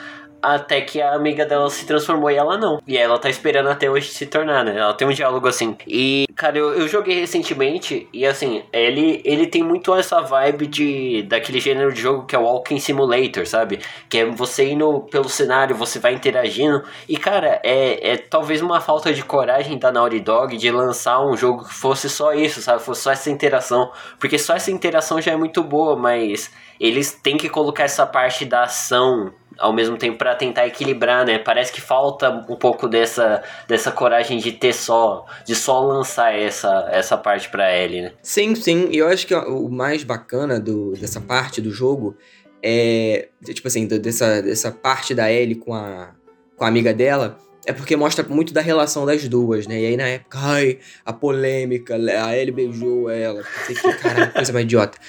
Até que a amiga dela se transformou e ela não. E ela tá esperando até hoje se tornar, né? Ela tem um diálogo assim. E, cara, eu, eu joguei recentemente e assim, ele, ele tem muito essa vibe de daquele gênero de jogo que é o Walking Simulator, sabe? Que é você indo pelo cenário, você vai interagindo. E, cara, é, é talvez uma falta de coragem da Naughty Dog de lançar um jogo que fosse só isso, sabe? Fosse só essa interação. Porque só essa interação já é muito boa, mas eles têm que colocar essa parte da ação ao mesmo tempo pra tentar equilibrar, né? Parece que falta um pouco dessa, dessa coragem de ter só, de só lançar essa, essa parte pra Ellie, né? Sim, sim. E eu acho que o mais bacana do, dessa parte do jogo é. Tipo assim, dessa, dessa parte da Ellie com a, com a amiga dela. É porque mostra muito da relação das duas, né? E aí na época, ai, a polêmica, a Ellie beijou ela. Não sei que, caralho, coisa mais idiota.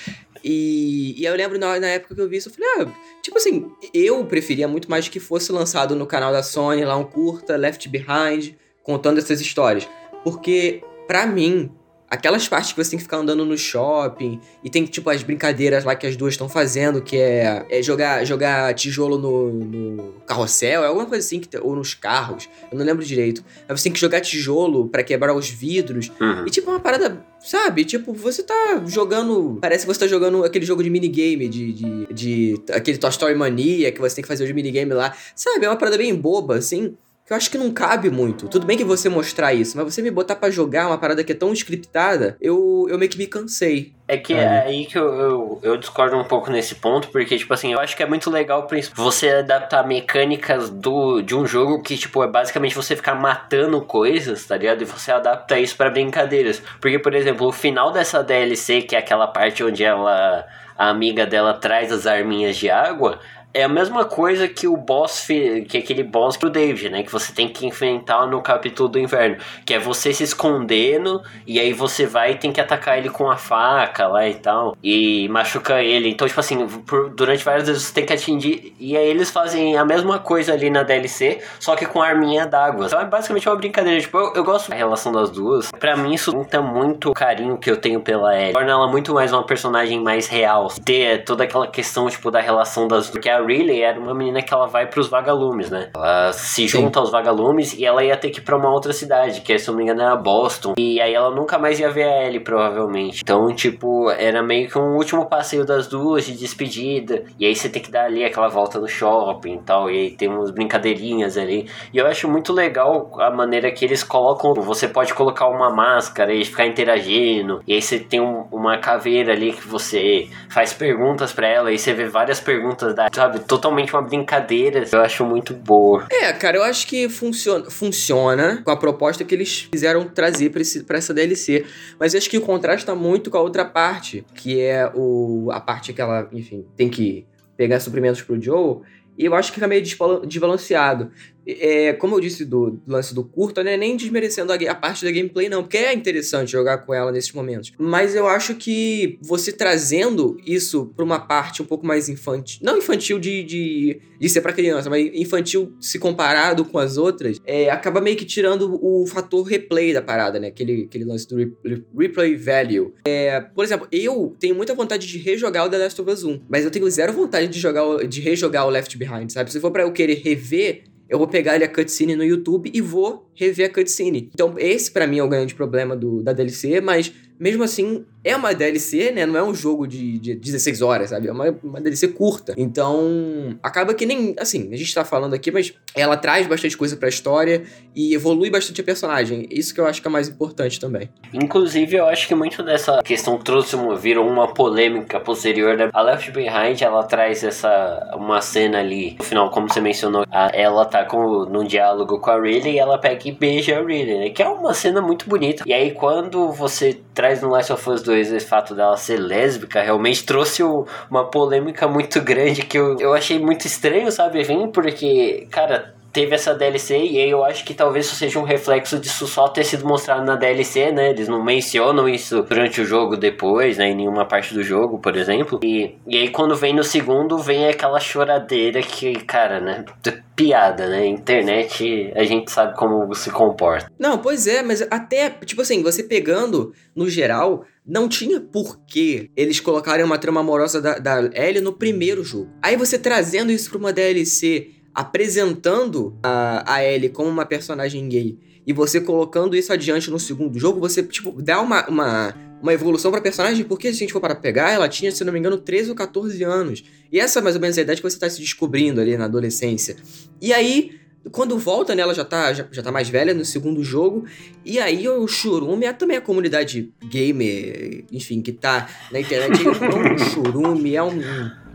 E, e eu lembro na, na época que eu vi isso, eu falei, ah, tipo assim, eu preferia muito mais que fosse lançado no canal da Sony, lá um curta, Left Behind, contando essas histórias. Porque, pra mim, aquelas partes que você tem que ficar andando no shopping e tem tipo as brincadeiras lá que as duas estão fazendo, que é, é jogar, jogar tijolo no, no carrossel, é alguma coisa assim, que, ou nos carros, eu não lembro direito. Mas você tem que jogar tijolo pra quebrar os vidros. Uhum. E tipo, uma parada, sabe? Tipo, você tá jogando. Parece que você tá jogando aquele jogo de minigame, de, de, de. aquele Toy Story Mania, que você tem que fazer os minigame lá. Sabe? É uma parada bem boba, assim. Que eu acho que não cabe muito. Tudo bem que você mostrar isso, mas você me botar pra jogar uma parada que é tão scriptada, eu, eu meio que me cansei. É que é aí que eu, eu, eu discordo um pouco nesse ponto, porque, tipo assim, eu acho que é muito legal você adaptar mecânicas do, de um jogo que, tipo, é basicamente você ficar matando coisas, tá ligado? E você adapta isso pra brincadeiras. Porque, por exemplo, o final dessa DLC, que é aquela parte onde ela. A amiga dela traz as arminhas de água. É a mesma coisa que o boss, que aquele boss pro David, né? Que você tem que enfrentar no capítulo do inverno. Que é você se escondendo e aí você vai e tem que atacar ele com a faca lá e tal. E machuca ele. Então, tipo assim, por- durante várias vezes você tem que atingir. E aí eles fazem a mesma coisa ali na DLC, só que com arminha d'água. Então é basicamente uma brincadeira. Tipo, eu, eu gosto da relação das duas. Pra mim, isso junta muito o carinho que eu tenho pela Ellie. Torna ela muito mais uma personagem mais real. Ter toda aquela questão, tipo, da relação das duas. Que a Riley era uma menina que ela vai pros vagalumes, né? Ela se junta aos vagalumes e ela ia ter que ir pra uma outra cidade, que se eu não me engano era Boston. E aí ela nunca mais ia ver a Ellie, provavelmente. Então, tipo, era meio que um último passeio das duas de despedida. E aí você tem que dar ali aquela volta no shopping e tal. E aí tem umas brincadeirinhas ali. E eu acho muito legal a maneira que eles colocam. Você pode colocar uma máscara e ficar interagindo. E aí você tem um- uma caveira ali que você faz perguntas pra ela. E você vê várias perguntas da, sabe, totalmente uma brincadeira. Eu acho muito boa. É, cara, eu acho que funciona, funciona com a proposta que eles quiseram trazer pra, esse, pra essa DLC. Mas acho que contrasta muito com a outra parte, que é o, a parte que ela, enfim, tem que pegar suprimentos pro Joe. E eu acho que fica meio desbala- desbalanceado. É, como eu disse do, lance do curto, né, nem desmerecendo a, a parte da gameplay, não, porque é interessante jogar com ela nesses momentos. Mas eu acho que você trazendo isso pra uma parte um pouco mais infantil, não infantil de, de, de ser pra criança, mas infantil se comparado com as outras, é, acaba meio que tirando o fator replay da parada, né? Aquele, aquele lance do re- re- replay value. É, por exemplo, eu tenho muita vontade de rejogar o The Last of Us 1, mas eu tenho zero vontade de, jogar o- de rejogar o Left Behind, sabe? Se for pra eu querer rever eu vou pegar ali a cutscene no YouTube e vou rever a cutscene. Então, esse pra mim é o grande problema do, da DLC, mas mesmo assim, é uma DLC, né? Não é um jogo de, de 16 horas, sabe? É uma, uma DLC curta. Então, acaba que nem. Assim, a gente tá falando aqui, mas ela traz bastante coisa pra história e evolui bastante a personagem. Isso que eu acho que é mais importante também. Inclusive, eu acho que muito dessa questão trouxe uma, virou uma polêmica posterior. Né? A Left Behind, ela traz essa uma cena ali, no final, como você mencionou, a- ela tá com, num diálogo com a Riley e ela pega e beija a Riley, né? Que é uma cena muito bonita. E aí, quando você traz no Last of Us 2 esse fato dela ser lésbica, realmente trouxe o- uma polêmica muito grande que eu, eu achei muito estranho, sabe? Porque, cara, teve essa DLC e aí eu acho que talvez seja um reflexo disso só ter sido mostrado na DLC, né? Eles não mencionam isso durante o jogo depois, né? Em nenhuma parte do jogo, por exemplo. E, e aí quando vem no segundo, vem aquela choradeira que, cara, né? *laughs* Piada, né? Internet, a gente sabe como se comporta. Não, pois é, mas até, tipo assim, você pegando no geral, não tinha porquê eles colocarem uma trama amorosa da, da Ellie no primeiro jogo. Aí você trazendo isso pra uma DLC, apresentando a, a Ellie como uma personagem gay, e você colocando isso adiante no segundo jogo, você, tipo, dá uma, uma, uma evolução pra personagem, porque se a gente for para pegar, ela tinha, se não me engano, 13 ou 14 anos. E essa é mais ou menos a idade que você tá se descobrindo ali na adolescência. E aí, quando volta, né, ela já tá, já, já tá mais velha no segundo jogo. E aí o Churume é também a comunidade gamer, enfim, que tá na internet. *laughs* é um Churume, é um,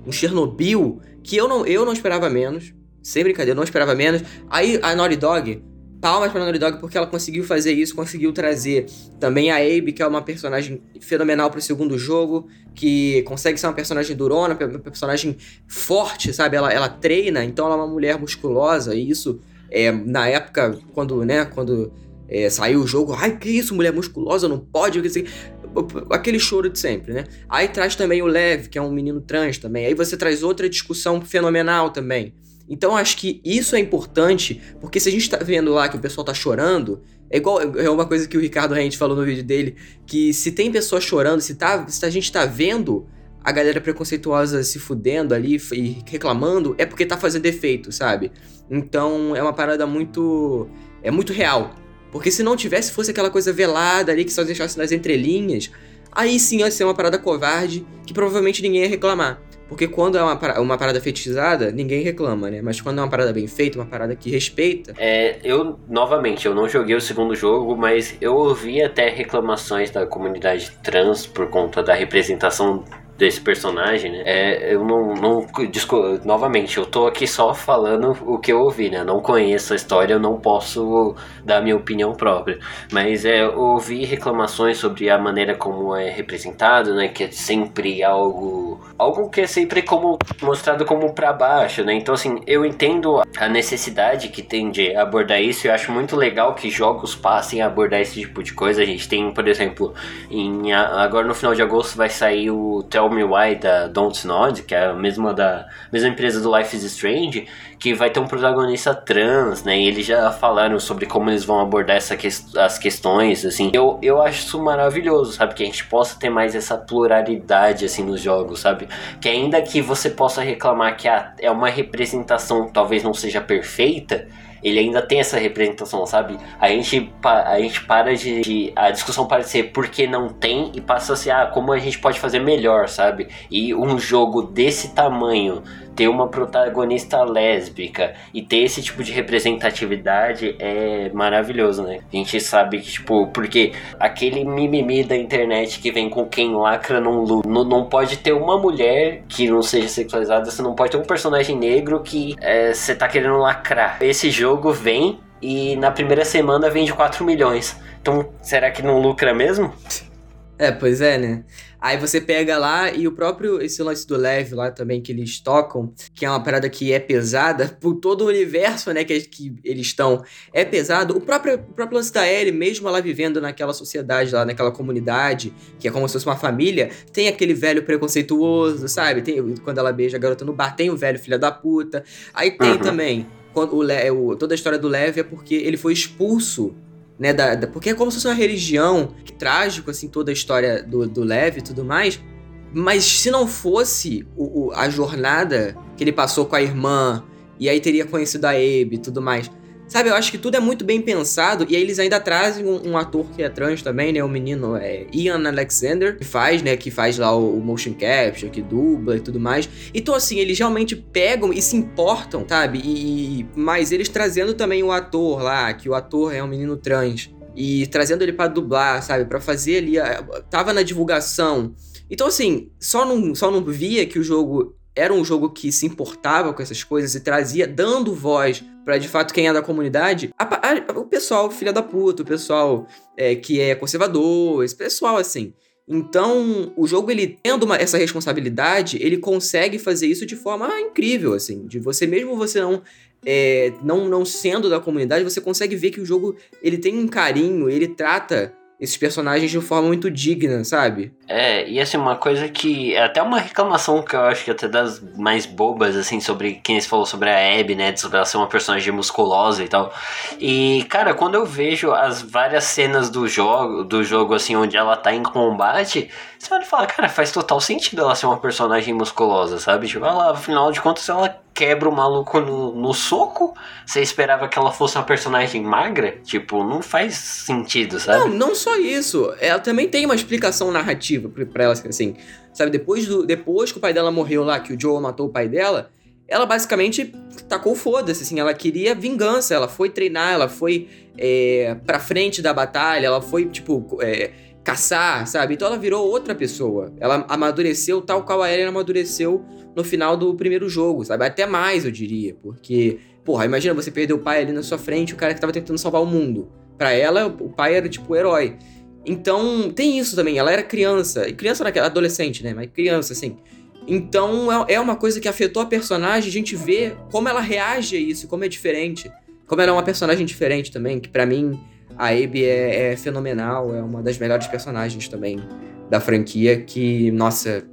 um Chernobyl, que eu não, eu não esperava menos. Sem brincadeira, eu não esperava menos. Aí a Naughty Dog, palmas pra Naughty Dog porque ela conseguiu fazer isso, conseguiu trazer também a Abe, que é uma personagem fenomenal pro segundo jogo, que consegue ser uma personagem durona, uma personagem forte, sabe? Ela, ela treina, então ela é uma mulher musculosa, e isso, é, na época, quando, né, quando é, saiu o jogo, ai, que isso, mulher musculosa, não pode, aquele choro de sempre, né? Aí traz também o Lev, que é um menino trans também, aí você traz outra discussão fenomenal também, então acho que isso é importante, porque se a gente tá vendo lá que o pessoal tá chorando, é igual é uma coisa que o Ricardo Rente falou no vídeo dele, que se tem pessoas chorando, se, tá, se a gente tá vendo a galera preconceituosa se fudendo ali e reclamando, é porque tá fazendo efeito, sabe? Então é uma parada muito. é muito real. Porque se não tivesse, fosse aquela coisa velada ali que só deixasse nas entrelinhas, aí sim ia ser uma parada covarde que provavelmente ninguém ia reclamar. Porque quando é uma, uma parada fetichizada, ninguém reclama, né? Mas quando é uma parada bem feita, uma parada que respeita. É, eu, novamente, eu não joguei o segundo jogo, mas eu ouvi até reclamações da comunidade trans por conta da representação desse personagem, né? É, eu não, não disco, novamente, eu tô aqui só falando o que eu ouvi, né? não conheço a história, eu não posso dar minha opinião própria. Mas é, eu ouvi reclamações sobre a maneira como é representado, né? Que é sempre algo, algo que é sempre como mostrado como para baixo, né? Então assim, eu entendo a necessidade que tem de abordar isso. Eu acho muito legal que jogos passem a abordar esse tipo de coisa. A gente tem, por exemplo, em agora no final de agosto vai sair o Tell Me Why da Don't Nod, que é a mesma da mesma empresa do Life is Strange, que vai ter um protagonista trans, né? E eles já falaram sobre como eles vão abordar essa que, as questões, assim. Eu, eu acho isso maravilhoso, sabe? Que a gente possa ter mais essa pluralidade, assim, nos jogos, sabe? Que ainda que você possa reclamar que é uma representação talvez não seja perfeita, ele ainda tem essa representação, sabe? A gente, a gente para de, de, A discussão para de ser porque não tem e passa a ser, ah, como a gente pode fazer melhor, sabe? E um jogo desse tamanho ter uma protagonista lésbica e ter esse tipo de representatividade é maravilhoso, né? A gente sabe que, tipo, porque aquele mimimi da internet que vem com quem lacra não luta, não, não pode ter uma mulher que não seja sexualizada, você não pode ter um personagem negro que é, você é, tá querendo lacrar. Esse jogo vem e na primeira semana vende 4 milhões. Então, será que não lucra mesmo? É, pois é, né? Aí você pega lá e o próprio, esse lance do leve lá também que eles tocam, que é uma parada que é pesada, *laughs* por todo o universo, né, que, que eles estão, é pesado. O próprio, o próprio lance da Ellie, mesmo ela vivendo naquela sociedade lá, naquela comunidade, que é como se fosse uma família, tem aquele velho preconceituoso, sabe? Tem, quando ela beija a garota no bar, tem o velho filho da puta. Aí tem uhum. também, quando o, o, toda a história do Leve é porque ele foi expulso né? Da, da, porque é como se fosse uma religião, que trágico, assim, toda a história do, do Levi e tudo mais. Mas se não fosse o, o, a jornada que ele passou com a irmã, e aí teria conhecido a Abe e tudo mais, Sabe, eu acho que tudo é muito bem pensado e aí eles ainda trazem um, um ator que é trans também, né? O menino é Ian Alexander, que faz, né? Que faz lá o, o, motion capture, que dubla e tudo mais. Então, assim, eles realmente pegam e se importam, sabe? E, mas eles trazendo também o ator lá, que o ator é um menino trans. E trazendo ele para dublar, sabe? para fazer ali. Tava na divulgação. Então, assim, só não, só não via que o jogo era um jogo que se importava com essas coisas e trazia, dando voz para de fato quem é da comunidade, a, a, o pessoal filha da puta, o pessoal é, que é conservador, esse pessoal assim. Então, o jogo, ele tendo uma, essa responsabilidade, ele consegue fazer isso de forma incrível, assim. De você, mesmo você não, é, não, não sendo da comunidade, você consegue ver que o jogo, ele tem um carinho, ele trata esses personagens de forma muito digna, sabe? É, e assim, uma coisa que. É até uma reclamação que eu acho que até das mais bobas, assim, sobre quem se falou sobre a Abby, né? Sobre ela ser uma personagem musculosa e tal. E, cara, quando eu vejo as várias cenas do jogo, do jogo, assim, onde ela tá em combate, você vai falar, cara, faz total sentido ela ser uma personagem musculosa, sabe? Tipo, ela, afinal de contas, ela quebra o maluco no, no soco. Você esperava que ela fosse uma personagem magra? Tipo, não faz sentido, sabe? Não, não só isso. Ela também tem uma explicação narrativa pra ela, assim. Sabe, depois, do, depois que o pai dela morreu lá, que o Joe matou o pai dela, ela basicamente tacou foda-se, assim. Ela queria vingança, ela foi treinar, ela foi é, pra frente da batalha, ela foi, tipo... É, caçar, sabe? Então ela virou outra pessoa. Ela amadureceu tal qual a Eren amadureceu no final do primeiro jogo, sabe? Até mais, eu diria, porque, porra, imagina você perder o pai ali na sua frente, o cara que tava tentando salvar o mundo. Para ela, o pai era tipo o herói. Então, tem isso também. Ela era criança, e criança naquela adolescente, né? Mas criança assim. Então, é, é uma coisa que afetou a personagem, a gente vê como ela reage a isso, como é diferente. Como ela é uma personagem diferente também, que para mim a Abby é, é, fenomenal, é uma das melhores personagens também da franquia, que, nossa,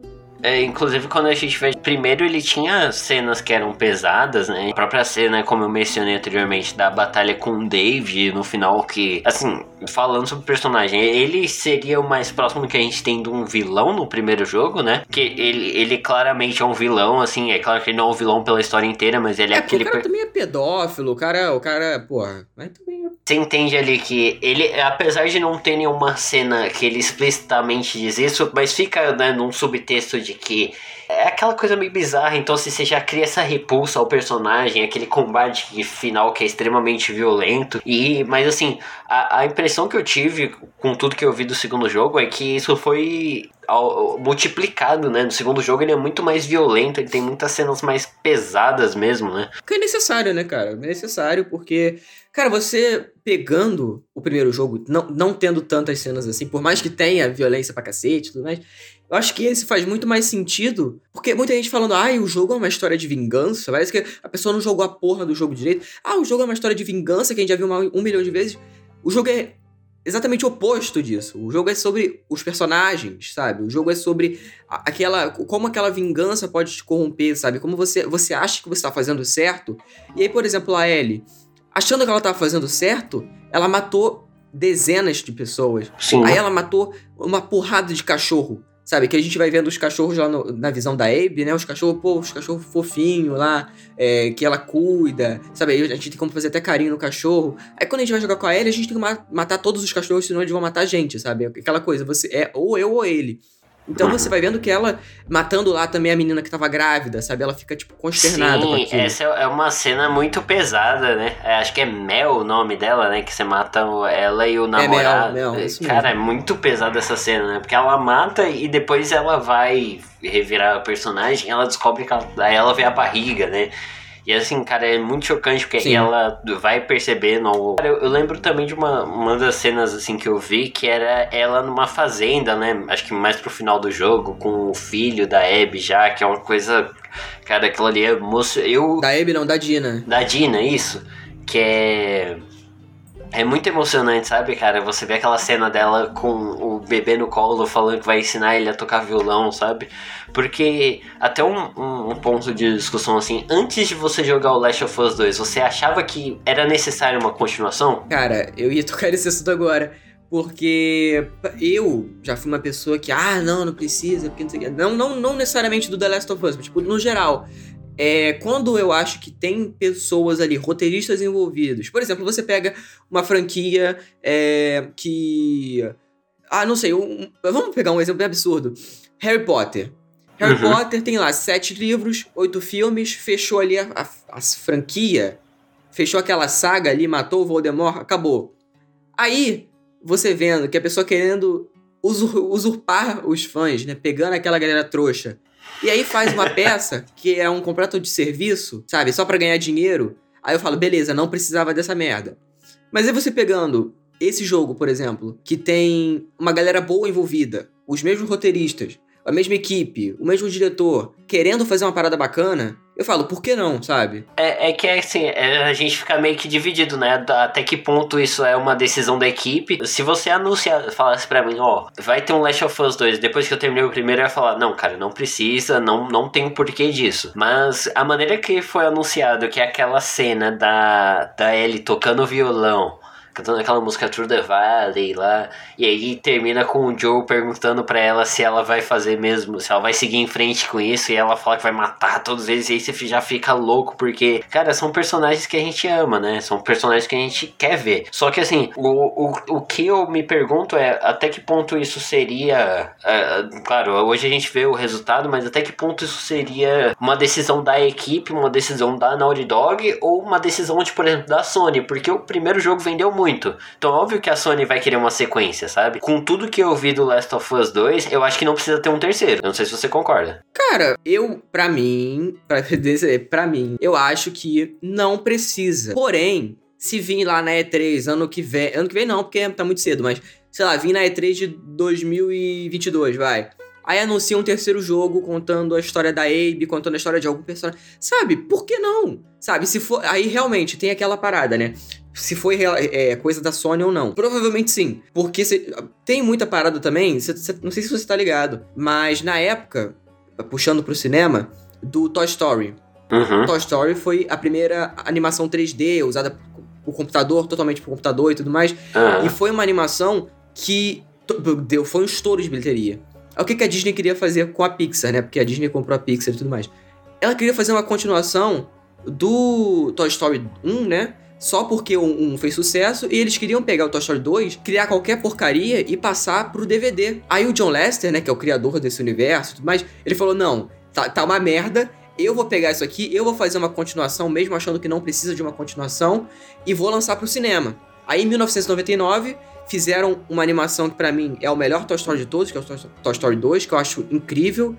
é, inclusive, quando a gente vê. Primeiro, ele tinha cenas que eram pesadas, né? A própria cena, como eu mencionei anteriormente, da batalha com o Dave, no final, que. Assim, falando sobre o personagem, ele seria o mais próximo que a gente tem de um vilão no primeiro jogo, né? Que ele, ele claramente é um vilão, assim. É claro que ele não é um vilão pela história inteira, mas ele é, é aquele. O cara também é pedófilo, o cara. O cara, porra. Mas também é você entende ali que ele, apesar de não ter nenhuma cena que ele explicitamente diz isso, mas fica né, num subtexto de que é aquela coisa meio bizarra, então se você já cria essa repulsa ao personagem, aquele combate final que é extremamente violento. E, mas assim, a, a impressão que eu tive com tudo que eu vi do segundo jogo é que isso foi multiplicado, né? No segundo jogo ele é muito mais violento, ele tem muitas cenas mais pesadas mesmo, né? Que é necessário, né, cara? É necessário porque, cara, você pegando o primeiro jogo, não, não tendo tantas cenas assim, por mais que tenha violência pra cacete e tudo mais, eu acho que esse faz muito mais sentido, porque muita gente falando, ah, o jogo é uma história de vingança, parece que a pessoa não jogou a porra do jogo direito. Ah, o jogo é uma história de vingança que a gente já viu uma, um milhão de vezes. O jogo é exatamente o oposto disso. O jogo é sobre os personagens, sabe? O jogo é sobre aquela como aquela vingança pode te corromper, sabe? Como você você acha que você tá fazendo certo. E aí, por exemplo, a Ellie, achando que ela tava fazendo certo, ela matou dezenas de pessoas. Sim. Aí ela matou uma porrada de cachorro. Sabe, que a gente vai vendo os cachorros lá no, na visão da Abe, né? Os cachorros, pô, os cachorros fofinhos lá, é, que ela cuida, sabe? A gente tem como fazer até carinho no cachorro. Aí quando a gente vai jogar com a Ellie, a gente tem que matar todos os cachorros, senão eles vão matar a gente, sabe? Aquela coisa, você é ou eu ou ele. Então você vai vendo que ela matando lá também a menina que tava grávida, sabe? Ela fica, tipo, consternada Sim, essa é uma cena muito pesada, né? É, acho que é Mel o nome dela, né? Que você mata ela e o namorado. É Mel, Mel, isso Cara, mesmo. é muito pesada essa cena, né? Porque ela mata e depois ela vai revirar o personagem ela descobre que ela, ela vê a barriga, né? E assim, cara, é muito chocante porque Sim. ela vai percebendo. Cara, eu, eu lembro também de uma, uma das cenas assim que eu vi que era ela numa fazenda, né? Acho que mais pro final do jogo, com o filho da Abby já, que é uma coisa. Cara, aquilo ali é moço. Eu. Da Abby não, da Dina. Da Dina, isso. Que é. É muito emocionante, sabe, cara? Você vê aquela cena dela com o bebê no colo falando que vai ensinar ele a tocar violão, sabe? Porque até um, um, um, ponto de discussão assim, antes de você jogar o Last of Us 2, você achava que era necessário uma continuação? Cara, eu ia tocar *laughs* esse assunto agora. Porque eu já fui uma pessoa que, ah, não, não precisa, porque não sei o quê. Não, não, não necessariamente do The Last of Us, mas tipo, no geral. É, quando eu acho que tem pessoas ali, roteiristas envolvidos. Por exemplo, você pega uma franquia é, que. Ah, não sei. Um, vamos pegar um exemplo bem absurdo. Harry Potter. Harry uhum. Potter tem lá sete livros, oito filmes, fechou ali a, a, a, franquia, fechou aquela saga ali, matou o Voldemort, acabou. Aí, você vendo que a pessoa querendo usur, usurpar os fãs, né? Pegando aquela galera trouxa. E aí faz uma peça que é um completo de serviço, sabe? Só para ganhar dinheiro. Aí eu falo, beleza, não precisava dessa merda. Mas aí você pegando esse jogo, por exemplo, que tem uma galera boa envolvida, os mesmos roteiristas, a mesma equipe, o mesmo diretor, querendo fazer uma parada bacana, eu falo, por que não, sabe? É, é que assim, é, a gente fica meio que dividido, né? Até que ponto isso é uma decisão da equipe. Se você anunciar, falasse pra mim, ó, vai ter um Last of Us 2, depois que eu terminei o primeiro, eu ia falar, não, cara, não precisa, não, não tem um porquê disso. Mas a maneira que foi anunciado, que é aquela cena da, da Ellie tocando violão cantando aquela música Through the Valley lá. E aí termina com o Joe perguntando para ela se ela vai fazer mesmo, se ela vai seguir em frente com isso. E ela fala que vai matar todos eles. E aí você já fica louco, porque, cara, são personagens que a gente ama, né? São personagens que a gente quer ver. Só que assim, o, o, o que eu me pergunto é até que ponto isso seria. Uh, claro, hoje a gente vê o resultado, mas até que ponto isso seria uma decisão da equipe, uma decisão da Naughty Dog ou uma decisão, de, por exemplo, da Sony? Porque o primeiro jogo vendeu muito muito. Então, óbvio que a Sony vai querer uma sequência, sabe? Com tudo que eu vi do Last of Us 2, eu acho que não precisa ter um terceiro. Eu não sei se você concorda. Cara, eu, pra mim, *laughs* pra dizer, pra mim, eu acho que não precisa. Porém, se vir lá na E3 ano que vem, ano que vem não, porque tá muito cedo, mas sei lá, vir na E3 de 2022, vai. Aí anuncia um terceiro jogo contando a história da Abe, contando a história de algum personagem. Sabe, por que não? Sabe, se for. Aí realmente tem aquela parada, né? Se foi é, coisa da Sony ou não. Provavelmente sim. Porque cê, tem muita parada também, cê, cê, não sei se você tá ligado, mas na época, puxando pro cinema, do Toy Story. Uhum. Toy Story foi a primeira animação 3D usada por computador, totalmente por computador e tudo mais. Uhum. E foi uma animação que deu, foi um estouro de bilheteria. É o que, que a Disney queria fazer com a Pixar, né? Porque a Disney comprou a Pixar e tudo mais. Ela queria fazer uma continuação do Toy Story 1, né? Só porque o 1 fez sucesso e eles queriam pegar o Toy Story 2, criar qualquer porcaria e passar pro DVD. Aí o John Lester, né, que é o criador desse universo mais, ele falou: não, tá, tá uma merda, eu vou pegar isso aqui, eu vou fazer uma continuação, mesmo achando que não precisa de uma continuação, e vou lançar pro cinema. Aí em 1999 fizeram uma animação que para mim é o melhor Toy Story de todos, que é o Toy Story 2, que eu acho incrível,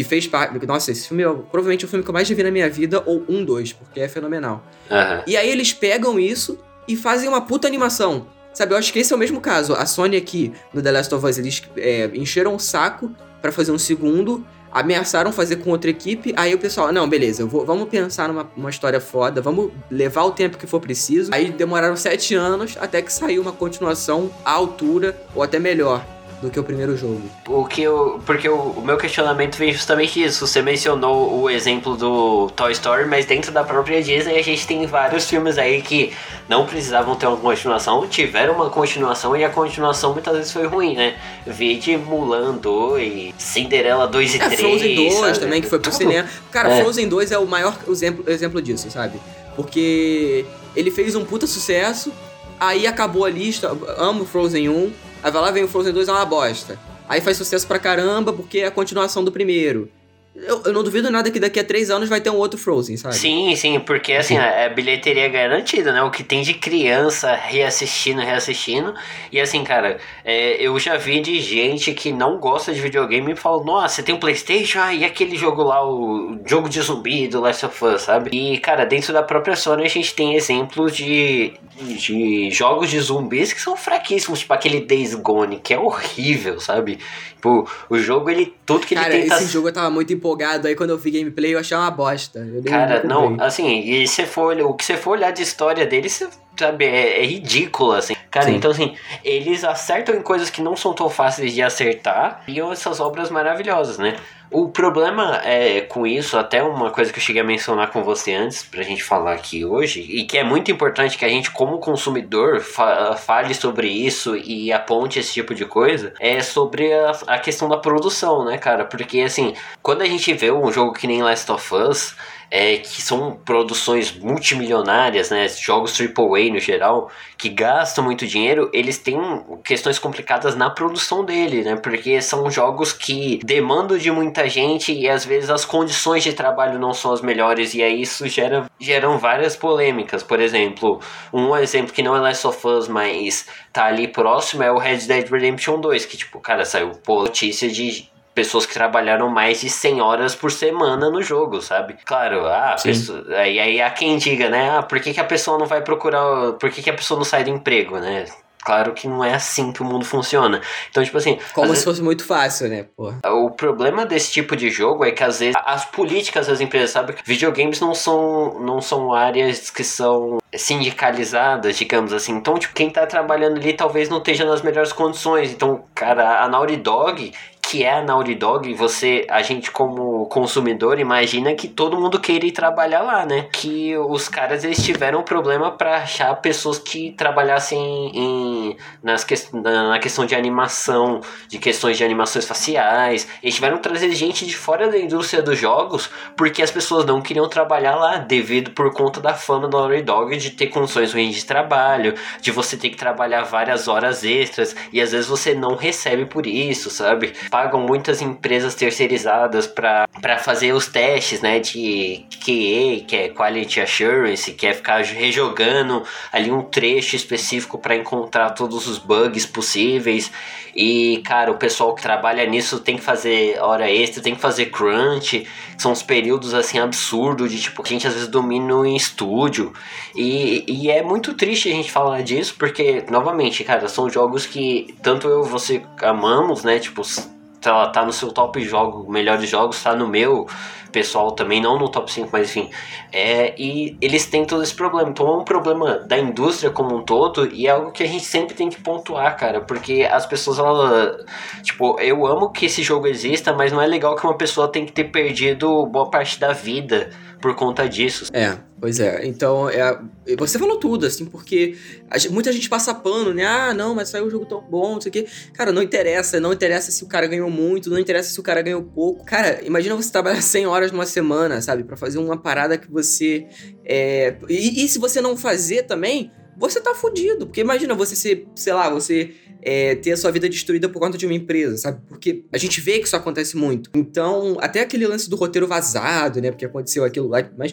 que fez parte. Nossa, esse filme é provavelmente o filme que eu mais vi na minha vida, ou um, dois, porque é fenomenal. Uhum. E aí eles pegam isso e fazem uma puta animação. Sabe, eu acho que esse é o mesmo caso. A Sony aqui, no The Last of Us, eles é, encheram o saco para fazer um segundo, ameaçaram fazer com outra equipe, aí o pessoal, não, beleza, vou, vamos pensar numa uma história foda, vamos levar o tempo que for preciso. Aí demoraram sete anos até que saiu uma continuação à altura, ou até melhor do que o primeiro jogo. O que eu, porque o, o, meu questionamento vem justamente isso. Você mencionou o exemplo do Toy Story, mas dentro da própria Disney a gente tem vários filmes aí que não precisavam ter uma continuação, tiveram uma continuação e a continuação muitas vezes foi ruim, né? Vide Mulan 2, Cinderela 2 e é, 3. Frozen 2 sabe? também, que foi pro cinema. Cara, é. Frozen 2 é o maior exemplo, exemplo disso, sabe? Porque ele fez um puta sucesso, aí acabou a lista. Amo Frozen 1 Aí vai lá, vem o Frozen 2 é uma bosta. Aí faz sucesso pra caramba porque é a continuação do primeiro. Eu, eu, não duvido nada que daqui a três anos vai ter um outro Frozen, sabe? Sim, sim, porque assim, a, a bilheteria é garantida, né? O que tem de criança reassistindo, reassistindo. E assim, cara, é, eu já vi de gente que não gosta de videogame e fala, nossa, você tem um Playstation? Ah, e aquele jogo lá, o jogo de zumbi do Last of Us, sabe? E, cara, dentro da própria Sony a gente tem exemplos de, de jogos de zumbis que são fraquíssimos, tipo aquele Days Gone, que é horrível, sabe? Tipo, o jogo, ele. Tudo que cara, ele tenta. Esse jogo eu tava muito empolgado, aí quando eu vi gameplay eu achei uma bosta. cara, não, assim, e se for, o que você for olhar de história dele, você sabe, é, é ridículo, assim. Cara, Sim. então assim, eles acertam em coisas que não são tão fáceis de acertar e essas obras maravilhosas, né? O problema é com isso, até uma coisa que eu cheguei a mencionar com você antes, pra gente falar aqui hoje, e que é muito importante que a gente, como consumidor, fa fale sobre isso e aponte esse tipo de coisa, é sobre a, a questão da produção, né, cara? Porque assim, quando a gente vê um jogo que nem Last of Us, é, que são produções multimilionárias, né, jogos AAA no geral, que gastam muito dinheiro, eles têm questões complicadas na produção dele, né, porque são jogos que demandam de muita gente e às vezes as condições de trabalho não são as melhores e aí isso gera geram várias polêmicas. Por exemplo, um exemplo que não é Last of Us, mas tá ali próximo é o Red Dead Redemption 2, que tipo, cara, saiu notícia de pessoas que trabalharam mais de 100 horas por semana no jogo, sabe? Claro, ah, pessoa, aí, aí há quem diga, né? Ah, por que, que a pessoa não vai procurar. Por que, que a pessoa não sai do emprego, né? Claro que não é assim que o mundo funciona. Então, tipo assim. Como se vezes, fosse muito fácil, né, pô? o problema desse tipo de jogo é que às vezes as políticas das empresas, sabe? Videogames não são, não são áreas que são sindicalizadas, digamos assim. Então, tipo, quem tá trabalhando ali talvez não esteja nas melhores condições. Então, cara, a Naughty Dog que é a Naughty Dog, você, a gente como consumidor imagina que todo mundo queira ir trabalhar lá, né? Que os caras eles tiveram problema para achar pessoas que trabalhassem em, nas que, na questão de animação, de questões de animações faciais. Eles tiveram que trazer gente de fora da indústria dos jogos porque as pessoas não queriam trabalhar lá devido por conta da fama da Naughty Dog de ter condições ruins de trabalho, de você ter que trabalhar várias horas extras e às vezes você não recebe por isso, sabe? Pagam muitas empresas terceirizadas para fazer os testes, né, de QA, que é Quality Assurance, que é ficar rejogando ali um trecho específico para encontrar todos os bugs possíveis. E, cara, o pessoal que trabalha nisso tem que fazer hora extra, tem que fazer crunch. São uns períodos, assim, absurdos de, tipo, a gente às vezes domina em estúdio. E, e é muito triste a gente falar disso, porque, novamente, cara, são jogos que tanto eu e você amamos, né, tipo tá, tá no seu top jogo, melhores jogos, tá no meu pessoal também, não no top 5, mas enfim. É, e eles têm todo esse problema. Então é um problema da indústria como um todo e é algo que a gente sempre tem que pontuar, cara. Porque as pessoas, tipo, eu amo que esse jogo exista, mas não é legal que uma pessoa tenha que ter perdido boa parte da vida por conta disso. É, pois é. Então, é, você falou tudo, assim, porque a, muita gente passa pano, né? Ah, não, mas saiu um jogo tão bom, não sei o quê. Cara, não interessa. Não interessa se o cara ganhou muito, não interessa se o cara ganhou pouco. Cara, imagina você trabalhar *laughs* 100 horas numa semana, sabe? para fazer uma parada que você. É... E, e se você não fazer também, você tá fudido. Porque imagina você ser, sei lá, você é, ter a sua vida destruída por conta de uma empresa, sabe? Porque a gente vê que isso acontece muito. Então, até aquele lance do roteiro vazado, né? Porque aconteceu aquilo lá, mas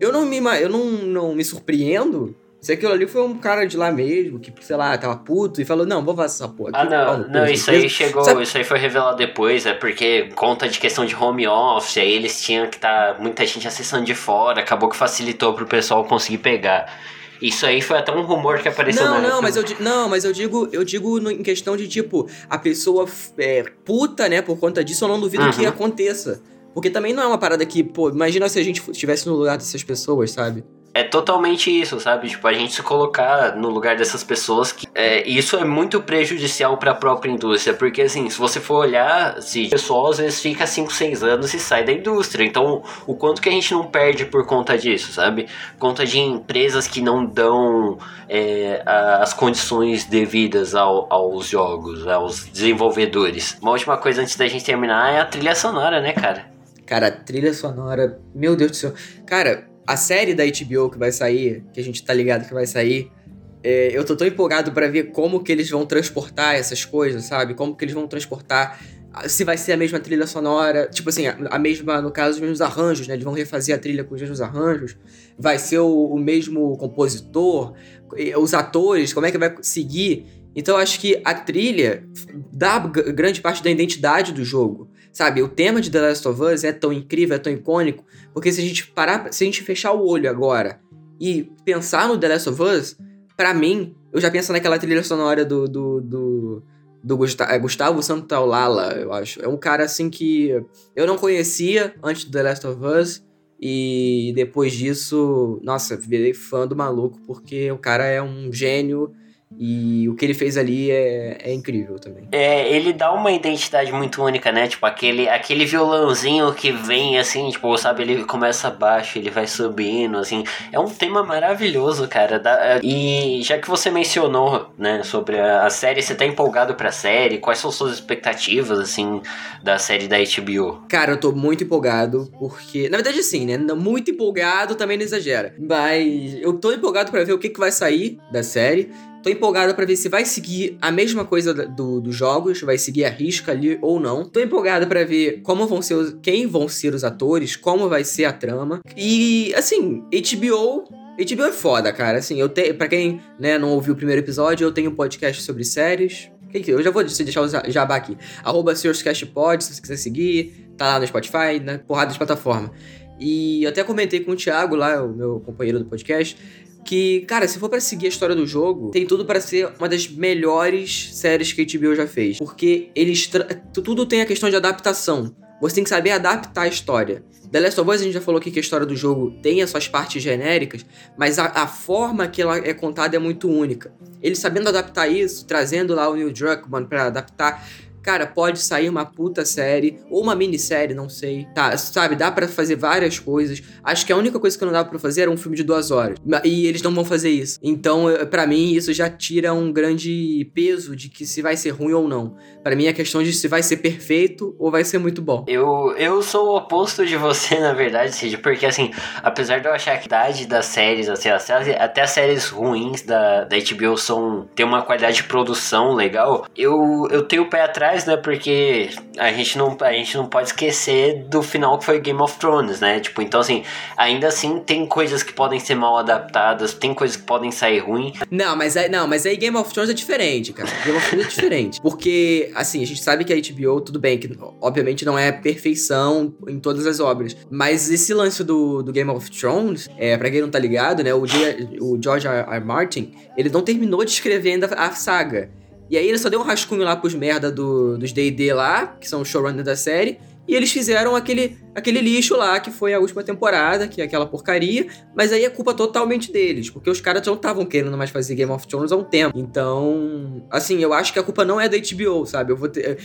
eu não me, eu não, não me surpreendo se aquilo ali foi um cara de lá mesmo, que, sei lá, tava puto e falou, não, vou vazar essa porra. Ah, não, não, isso aí chegou, Sabe? isso aí foi revelado depois, é porque conta de questão de home office, aí eles tinham que estar, tá, muita gente acessando de fora, acabou que facilitou pro pessoal conseguir pegar. Isso aí foi até um rumor que apareceu não, na não, mas eu Não, mas eu digo, eu digo no, em questão de, tipo, a pessoa é, puta, né, por conta disso, eu não duvido uhum. que aconteça. Porque também não é uma parada que, pô, imagina se a gente estivesse no lugar dessas pessoas, sabe? É totalmente isso, sabe? Tipo, a gente se colocar no lugar dessas pessoas que. É, isso é muito prejudicial para a própria indústria, porque assim, se você for olhar, se o pessoal às vezes fica 5, 6 anos e sai da indústria. Então, o quanto que a gente não perde por conta disso, sabe? Conta de empresas que não dão é, as condições devidas ao, aos jogos, aos desenvolvedores. Uma última coisa antes da gente terminar é a trilha sonora, né, cara? Cara, trilha sonora, meu Deus do céu. Cara, a série da HBO que vai sair, que a gente tá ligado que vai sair, é, eu tô tão empolgado para ver como que eles vão transportar essas coisas, sabe? Como que eles vão transportar. Se vai ser a mesma trilha sonora, tipo assim, a, a mesma, no caso, os mesmos arranjos, né? Eles vão refazer a trilha com os mesmos arranjos. Vai ser o, o mesmo compositor, os atores, como é que vai seguir. Então eu acho que a trilha dá grande parte da identidade do jogo. Sabe, o tema de The Last of Us é tão incrível, é tão icônico, porque se a gente parar, se a gente fechar o olho agora e pensar no The Last of Us, para mim, eu já penso naquela trilha sonora do, do, do, do Gustavo, é Gustavo Santaolalla, eu acho. É um cara assim que eu não conhecia antes do The Last of Us. E depois disso, nossa, virei fã do maluco, porque o cara é um gênio e o que ele fez ali é, é incrível também. É, ele dá uma identidade muito única, né? Tipo, aquele, aquele violãozinho que vem assim, tipo, sabe, ele começa baixo, ele vai subindo, assim. É um tema maravilhoso, cara. Da, e já que você mencionou, né, sobre a, a, série, você tá empolgado pra série? Quais são suas expectativas, assim, da série da HBO? Cara, eu tô muito empolgado, porque. Na verdade, sim, né? Muito empolgado também não exagera. Mas eu tô empolgado para ver o que, que vai sair da série. Tô empolgado para ver se vai seguir a mesma coisa do, dos jogos, vai seguir a risca ali ou não. Tô empolgado para ver como vão ser os, quem vão ser os atores, como vai ser a trama. E assim, HBO HBO é foda, cara. Assim, eu tenho. Pra quem né, não ouviu o primeiro episódio, eu tenho um podcast sobre séries. Eu já vou deixar o jabá aqui. Arroba se você quiser seguir. Tá lá no Spotify, na porrada de plataforma. E eu até comentei com o Thiago lá, o meu companheiro do podcast, que, cara, se for para seguir a história do jogo, tem tudo para ser uma das melhores séries que a HBO já fez. Porque eles. Tudo tem a questão de adaptação. Você tem que saber adaptar a história. The Last of Us, a gente já falou aqui que a história do jogo tem as suas partes genéricas, mas a, a forma que ela é contada é muito única. Eles sabendo adaptar isso, trazendo lá o Neil Druckmann para adaptar cara, pode sair uma puta série, ou uma minissérie, não sei. Tá, sabe, dá para fazer várias coisas. Acho que a única coisa que não dá para fazer era um filme de duas horas. E eles não vão fazer isso. Então, para mim, isso já tira um grande peso de que se vai ser ruim ou não. Para mim, é questão de se vai ser perfeito ou vai ser muito bom. Eu, eu sou o oposto de você, *laughs* na verdade, Cid, porque assim, apesar de eu achar que a idade das séries, assim, até as séries ruins da, da HBO são, tem uma qualidade de produção legal, eu, eu tenho o pé atrás né? Porque a gente não, a gente não pode esquecer do final que foi Game of Thrones, né? Tipo, então assim, ainda assim tem coisas que podem ser mal adaptadas, tem coisas que podem sair ruim. Não, mas aí, não, mas aí Game of Thrones é diferente, cara. Game of Thrones é diferente. Porque, assim, a gente sabe que a HBO, tudo bem, que obviamente não é perfeição em todas as obras. Mas esse lance do, do Game of Thrones, é, pra quem não tá ligado, né? O, o George R. R. Martin, ele não terminou de escrever ainda a saga. E aí ele só deu um rascunho lá pros merda do, dos D&D lá, que são os showrunners da série, e eles fizeram aquele, aquele lixo lá, que foi a última temporada, que é aquela porcaria, mas aí é culpa totalmente deles, porque os caras já estavam querendo mais fazer Game of Thrones há um tempo. Então, assim, eu acho que a culpa não é da HBO, sabe? Eu vou ter,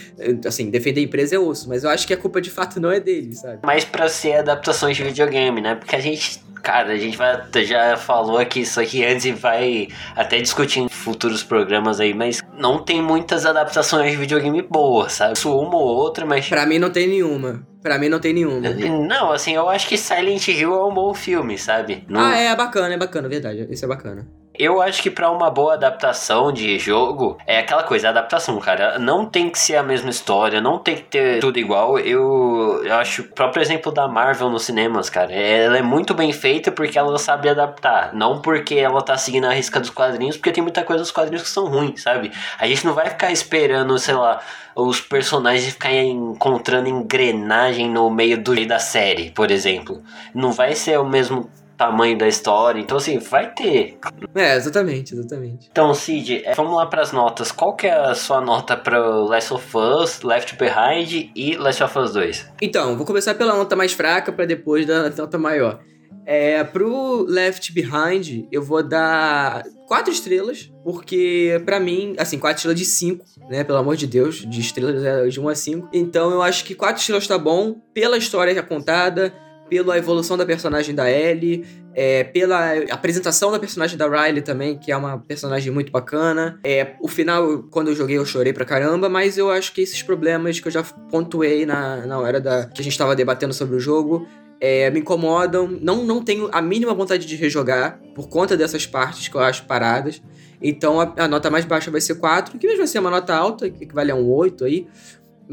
assim, defender a empresa é osso, mas eu acho que a culpa de fato não é deles, sabe? Mas para ser adaptações de videogame, né? Porque a gente Cara, a gente vai, já falou aqui isso aqui antes e vai até discutir em futuros programas aí, mas não tem muitas adaptações de videogame boas, sabe? Isso uma ou outra, mas. Pra mim não tem nenhuma. Pra mim não tem nenhuma. Não, assim, eu acho que Silent Hill é um bom filme, sabe? Não... Ah, é, é bacana, é bacana, verdade. Isso é bacana. Eu acho que para uma boa adaptação de jogo, é aquela coisa, adaptação, cara. Não tem que ser a mesma história, não tem que ter tudo igual. Eu, eu acho o próprio exemplo da Marvel nos cinemas, cara. Ela é muito bem feita porque ela sabe adaptar. Não porque ela tá seguindo a risca dos quadrinhos, porque tem muita coisa dos quadrinhos que são ruins, sabe? A gente não vai ficar esperando, sei lá, os personagens ficarem encontrando engrenagem no meio do da série, por exemplo. Não vai ser o mesmo tamanho da história. Então, assim, vai ter. É, exatamente, exatamente. Então, Cid, é, vamos lá para as notas. Qual que é a sua nota para Last of Us, Left Behind e Last of Us 2? Então, vou começar pela nota mais fraca para depois da nota maior. É, pro Left Behind, eu vou dar quatro estrelas, porque para mim, assim, quatro estrelas de cinco, né? Pelo amor de Deus, de estrelas é de 1 a 5. Então eu acho que quatro estrelas tá bom, pela história contada, pela evolução da personagem da Ellie, é, pela apresentação da personagem da Riley também, que é uma personagem muito bacana. É, o final, quando eu joguei, eu chorei pra caramba, mas eu acho que esses problemas que eu já pontuei na, na hora da, que a gente tava debatendo sobre o jogo. É, me incomodam, não, não tenho a mínima vontade de rejogar por conta dessas partes que eu acho paradas. Então a, a nota mais baixa vai ser 4, que mesmo assim é uma nota alta, que a um 8 aí.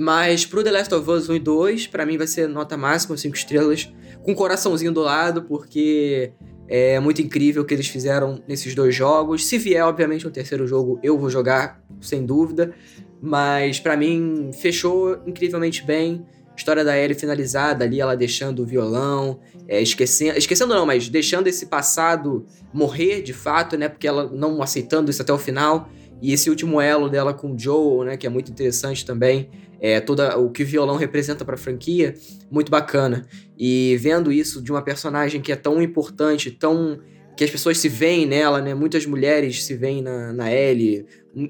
Mas pro The Last of Us 1 e 2, para mim vai ser nota máxima, 5 estrelas, com um coraçãozinho do lado, porque é muito incrível o que eles fizeram nesses dois jogos. Se vier, obviamente, um terceiro jogo, eu vou jogar, sem dúvida. Mas para mim, fechou incrivelmente bem. História da Ellie finalizada ali, ela deixando o violão, é, esquecendo. Esquecendo não, mas deixando esse passado morrer de fato, né? Porque ela não aceitando isso até o final. E esse último elo dela com o Joel, né? Que é muito interessante também é, toda o que o violão representa para a franquia, muito bacana. E vendo isso de uma personagem que é tão importante, tão que as pessoas se veem nela, né? Muitas mulheres se veem na, na Ellie,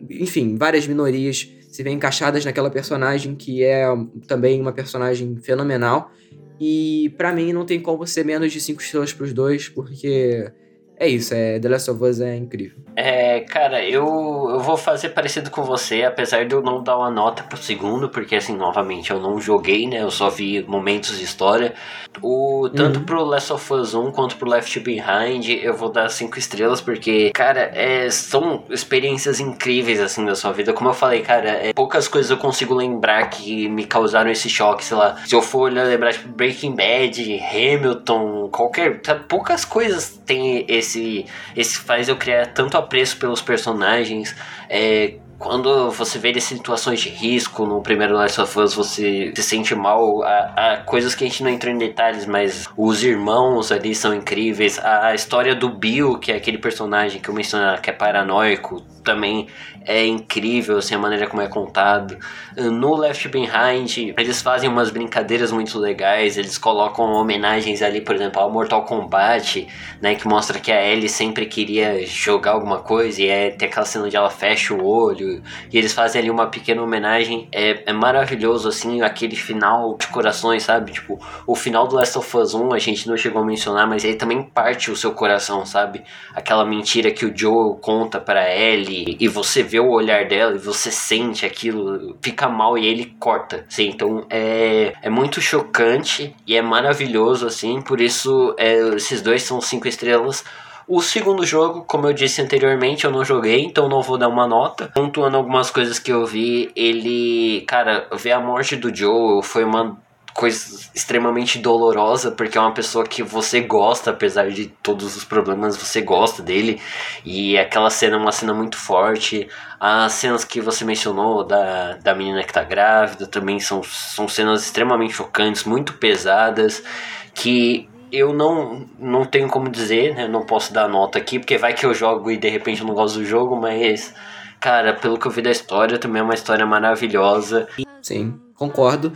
enfim, várias minorias se veem encaixadas naquela personagem que é também uma personagem fenomenal. E para mim não tem como ser menos de cinco estrelas para os dois, porque é isso, é, The Last of Us é incrível. É, cara, eu, eu vou fazer parecido com você, apesar de eu não dar uma nota pro segundo, porque assim, novamente, eu não joguei, né? Eu só vi momentos de história. O, tanto uhum. pro Last of Us 1 quanto pro Left Behind, eu vou dar cinco estrelas, porque, cara, é, são experiências incríveis, assim, da sua vida. Como eu falei, cara, é, poucas coisas eu consigo lembrar que me causaram esse choque, sei lá. Se eu for lembrar, tipo, Breaking Bad, Hamilton, qualquer. Tá, poucas coisas tem esse esse, esse faz eu criar tanto apreço pelos personagens. É, quando você vê ele situações de risco no primeiro Last of Us, você se sente mal. Há, há coisas que a gente não entra em detalhes, mas os irmãos ali são incríveis. A história do Bill, que é aquele personagem que eu mencionei, que é paranoico, também é incrível assim, a maneira como é contado. No Left Behind, eles fazem umas brincadeiras muito legais, eles colocam homenagens ali, por exemplo, ao Mortal Kombat, né, que mostra que a Ellie sempre queria jogar alguma coisa e é, tem aquela cena onde ela fecha o olho, e eles fazem ali uma pequena homenagem. É, é maravilhoso, assim, aquele final de corações, sabe? Tipo, o final do Last of Us 1 a gente não chegou a mencionar, mas ele também parte o seu coração, sabe? Aquela mentira que o Joe conta para Ellie e você vê o olhar dela e você sente aquilo, fica mal e ele corta. Sim, então é, é muito chocante e é maravilhoso, assim. Por isso, é, esses dois são cinco estrelas. O segundo jogo, como eu disse anteriormente, eu não joguei, então não vou dar uma nota. Pontuando algumas coisas que eu vi, ele. Cara, ver a morte do Joe foi uma coisa extremamente dolorosa, porque é uma pessoa que você gosta, apesar de todos os problemas, você gosta dele. E aquela cena é uma cena muito forte. As cenas que você mencionou da, da menina que tá grávida também são, são cenas extremamente chocantes, muito pesadas, que eu não, não tenho como dizer, né? Não posso dar nota aqui, porque vai que eu jogo e de repente eu não gosto do jogo, mas, cara, pelo que eu vi da história, também é uma história maravilhosa. Sim, concordo.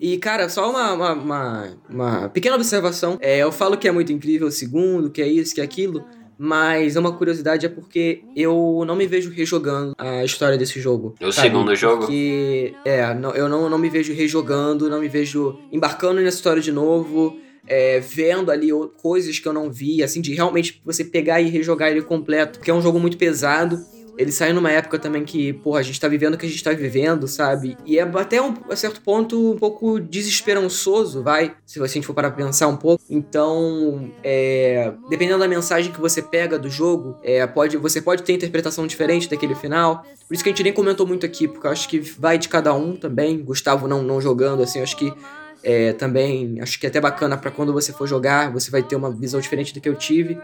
E, cara, só uma, uma, uma, uma, pequena observação. É, eu falo que é muito incrível o segundo, que é isso, que é aquilo. Mas uma curiosidade é porque eu não me vejo rejogando a história desse jogo. O sabe? segundo jogo? Porque, é, não, eu não, não me vejo rejogando, não me vejo embarcando nessa história de novo. É, vendo ali coisas que eu não vi, assim, de realmente você pegar e rejogar ele completo, porque é um jogo muito pesado. Ele saiu numa época também que, porra, a gente tá vivendo o que a gente tá vivendo, sabe? E é até um, a certo ponto um pouco desesperançoso, vai, se a gente for parar pra pensar um pouco. Então, é, dependendo da mensagem que você pega do jogo, é, pode, você pode ter interpretação diferente daquele final. Por isso que a gente nem comentou muito aqui, porque eu acho que vai de cada um também. Gustavo não, não jogando, assim, acho que é, também acho que é até bacana para quando você for jogar, você vai ter uma visão diferente do que eu tive.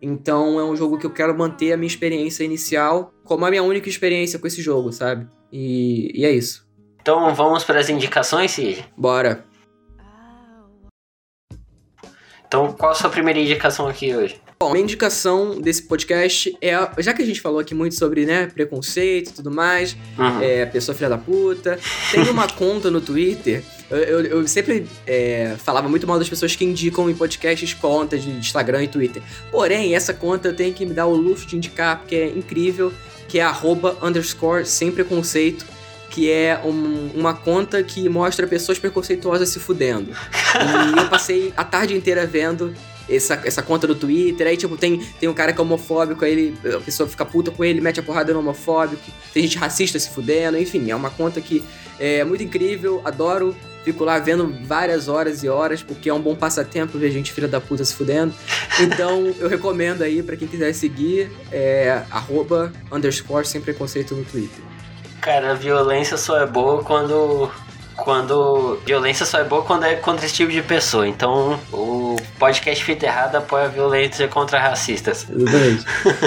Então é um jogo que eu quero manter a minha experiência inicial como a minha única experiência com esse jogo, sabe? E, e é isso. Então vamos para as indicações, Cid? Bora. Então qual a sua primeira indicação aqui hoje? Bom, a indicação desse podcast é, já que a gente falou aqui muito sobre, né, preconceito e tudo mais, uhum. é, pessoa filha da puta, tem uma *laughs* conta no Twitter eu, eu, eu sempre é, falava muito mal das pessoas que indicam em podcasts contas de Instagram e Twitter. Porém, essa conta eu tenho que me dar o luxo de indicar, porque é incrível, que é arroba underscore sem preconceito que é um, uma conta que mostra pessoas preconceituosas se fudendo. E eu passei a tarde inteira vendo essa, essa conta do Twitter. Aí, tipo, tem, tem um cara que é homofóbico, aí ele, a pessoa fica puta com ele, mete a porrada no homofóbico. Tem gente racista se fudendo, enfim, é uma conta que é muito incrível, adoro. Fico lá vendo várias horas e horas, porque é um bom passatempo ver gente filha da puta se fudendo. Então eu recomendo aí para quem quiser seguir, é arroba underscore sem preconceito no Twitter. Cara, a violência só é boa quando. Quando. Violência só é boa quando é contra esse tipo de pessoa. Então o podcast Fita Errada apoia a violência contra racistas. Exatamente.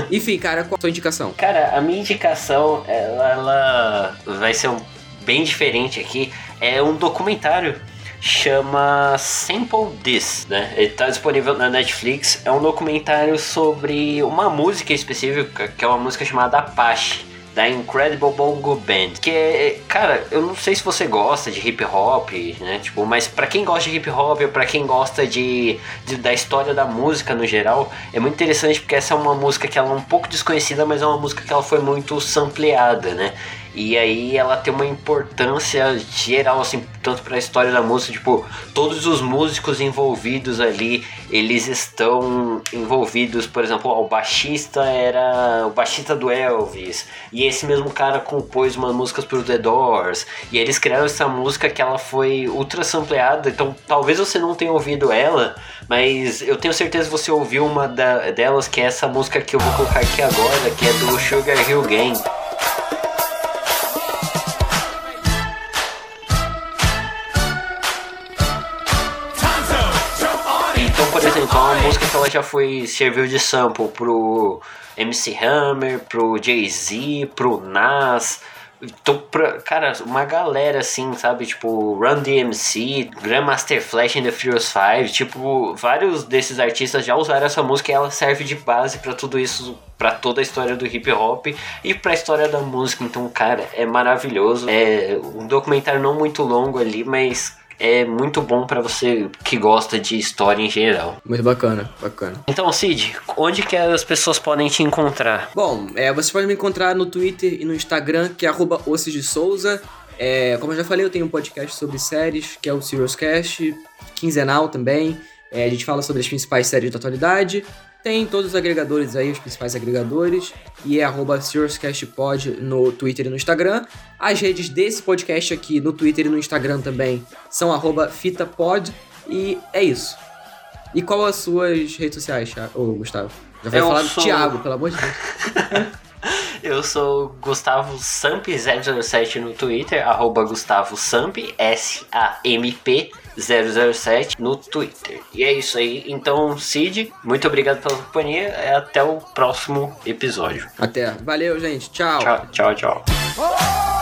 *laughs* Enfim, cara, qual a sua indicação? Cara, a minha indicação, ela, ela vai ser um, bem diferente aqui é um documentário chama Sample This, né? Ele tá disponível na Netflix. É um documentário sobre uma música específica, que é uma música chamada Apache da Incredible Bongo Band, que é, cara, eu não sei se você gosta de hip hop, né, tipo, mas para quem gosta de hip hop, para quem gosta de, de, da história da música no geral, é muito interessante porque essa é uma música que ela é um pouco desconhecida, mas é uma música que ela foi muito sampleada, né? E aí ela tem uma importância geral, assim, tanto para a história da música, tipo, todos os músicos envolvidos ali, eles estão envolvidos, por exemplo, o baixista era o baixista do Elvis, e esse mesmo cara compôs umas músicas para The Doors, e eles criaram essa música que ela foi ultra sampleada, então talvez você não tenha ouvido ela, mas eu tenho certeza que você ouviu uma da, delas, que é essa música que eu vou colocar aqui agora, que é do Sugar Hill Gang. Que é uma música que ela já foi serviu de sample pro MC Hammer, pro Jay-Z, pro Nas. Tô pra, cara, uma galera assim, sabe? Tipo, Run DMC, Grandmaster Flash and the Furious 5. Tipo, vários desses artistas já usaram essa música e ela serve de base para tudo isso, para toda a história do hip hop e pra história da música. Então, cara, é maravilhoso. É um documentário não muito longo ali, mas é muito bom para você que gosta de história em geral. Muito bacana, bacana. Então, Cid, onde que as pessoas podem te encontrar? Bom, é, você pode me encontrar no Twitter e no Instagram, que é arroba de Souza. É, como eu já falei, eu tenho um podcast sobre séries, que é o Serious Cast, quinzenal também. É, a gente fala sobre as principais séries da atualidade. Tem todos os agregadores aí, os principais agregadores, e é arroba SeriousCastPod no Twitter e no Instagram. As redes desse podcast aqui no Twitter e no Instagram também são arroba FitaPod, e é isso. E qual as suas redes sociais, ô Gustavo? Já vai Eu falar sou- do Thiago, pelo amor de Deus. *laughs* Eu sou Gustavo Samp007 no Twitter, arroba Gustavo Samp, S-A-M-P 007 no Twitter. E é isso aí. Então, Cid, muito obrigado pela companhia. É Até o próximo episódio. Até. Valeu, gente. Tchau. Tchau, tchau, tchau.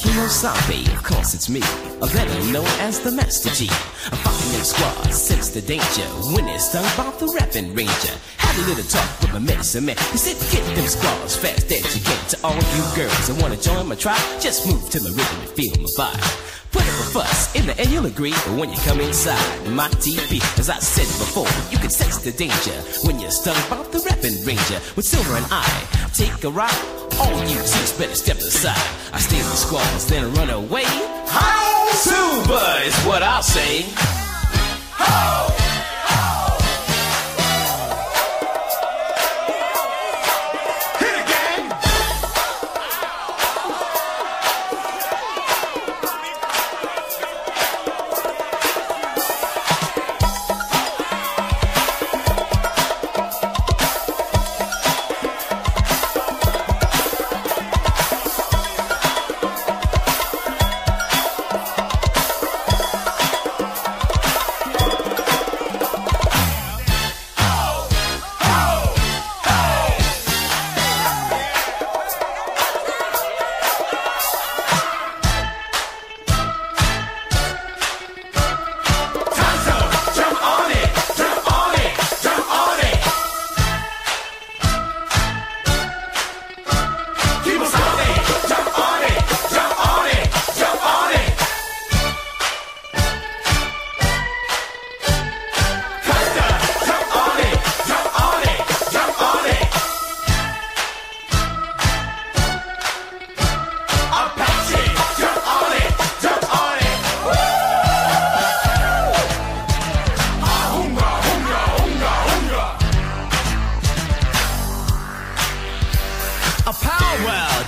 Kimosabe, of course it's me, a better known as the Master G. Fucking in squad, sense the danger, when it's stung by the rapping ranger. Had a little talk with my medicine man, he said get them squads fast as you can. To all you girls that wanna join my tribe, just move to the rhythm and feel my vibe. Put up a fuss, in the end you'll agree, but when you come inside my TV, as I said before, you can sense the danger when you're stung by the rapping ranger. With Silver and I, take a ride, all you chicks better step aside. I steal the squalls, then run away. Hi, Silver is what I'll say. Hit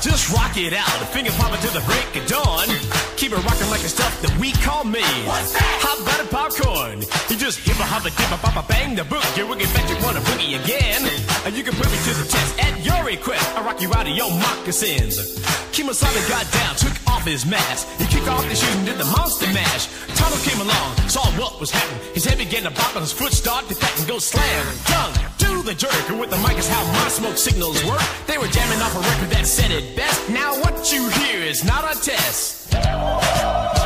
just rock it out. A finger popping to the break of dawn. Keep it rocking like the stuff that we call me. What's that? Hot butter popcorn. You just hip a hop a dip a pop a bang the book. You wicked bet you wanna boogie again. And you can put me to the test at your request. I rock you out of your moccasins. Kimosabe got down, took off his mask. He kicked off the shoes and did the monster mash. Tonto came along, saw what was happening. His head began to bop and his foot started to pat and go slam. Tongue the jerk. And with the mic is how my smoke signals work. They were jamming off a record that said it best. Now what you hear is not a test.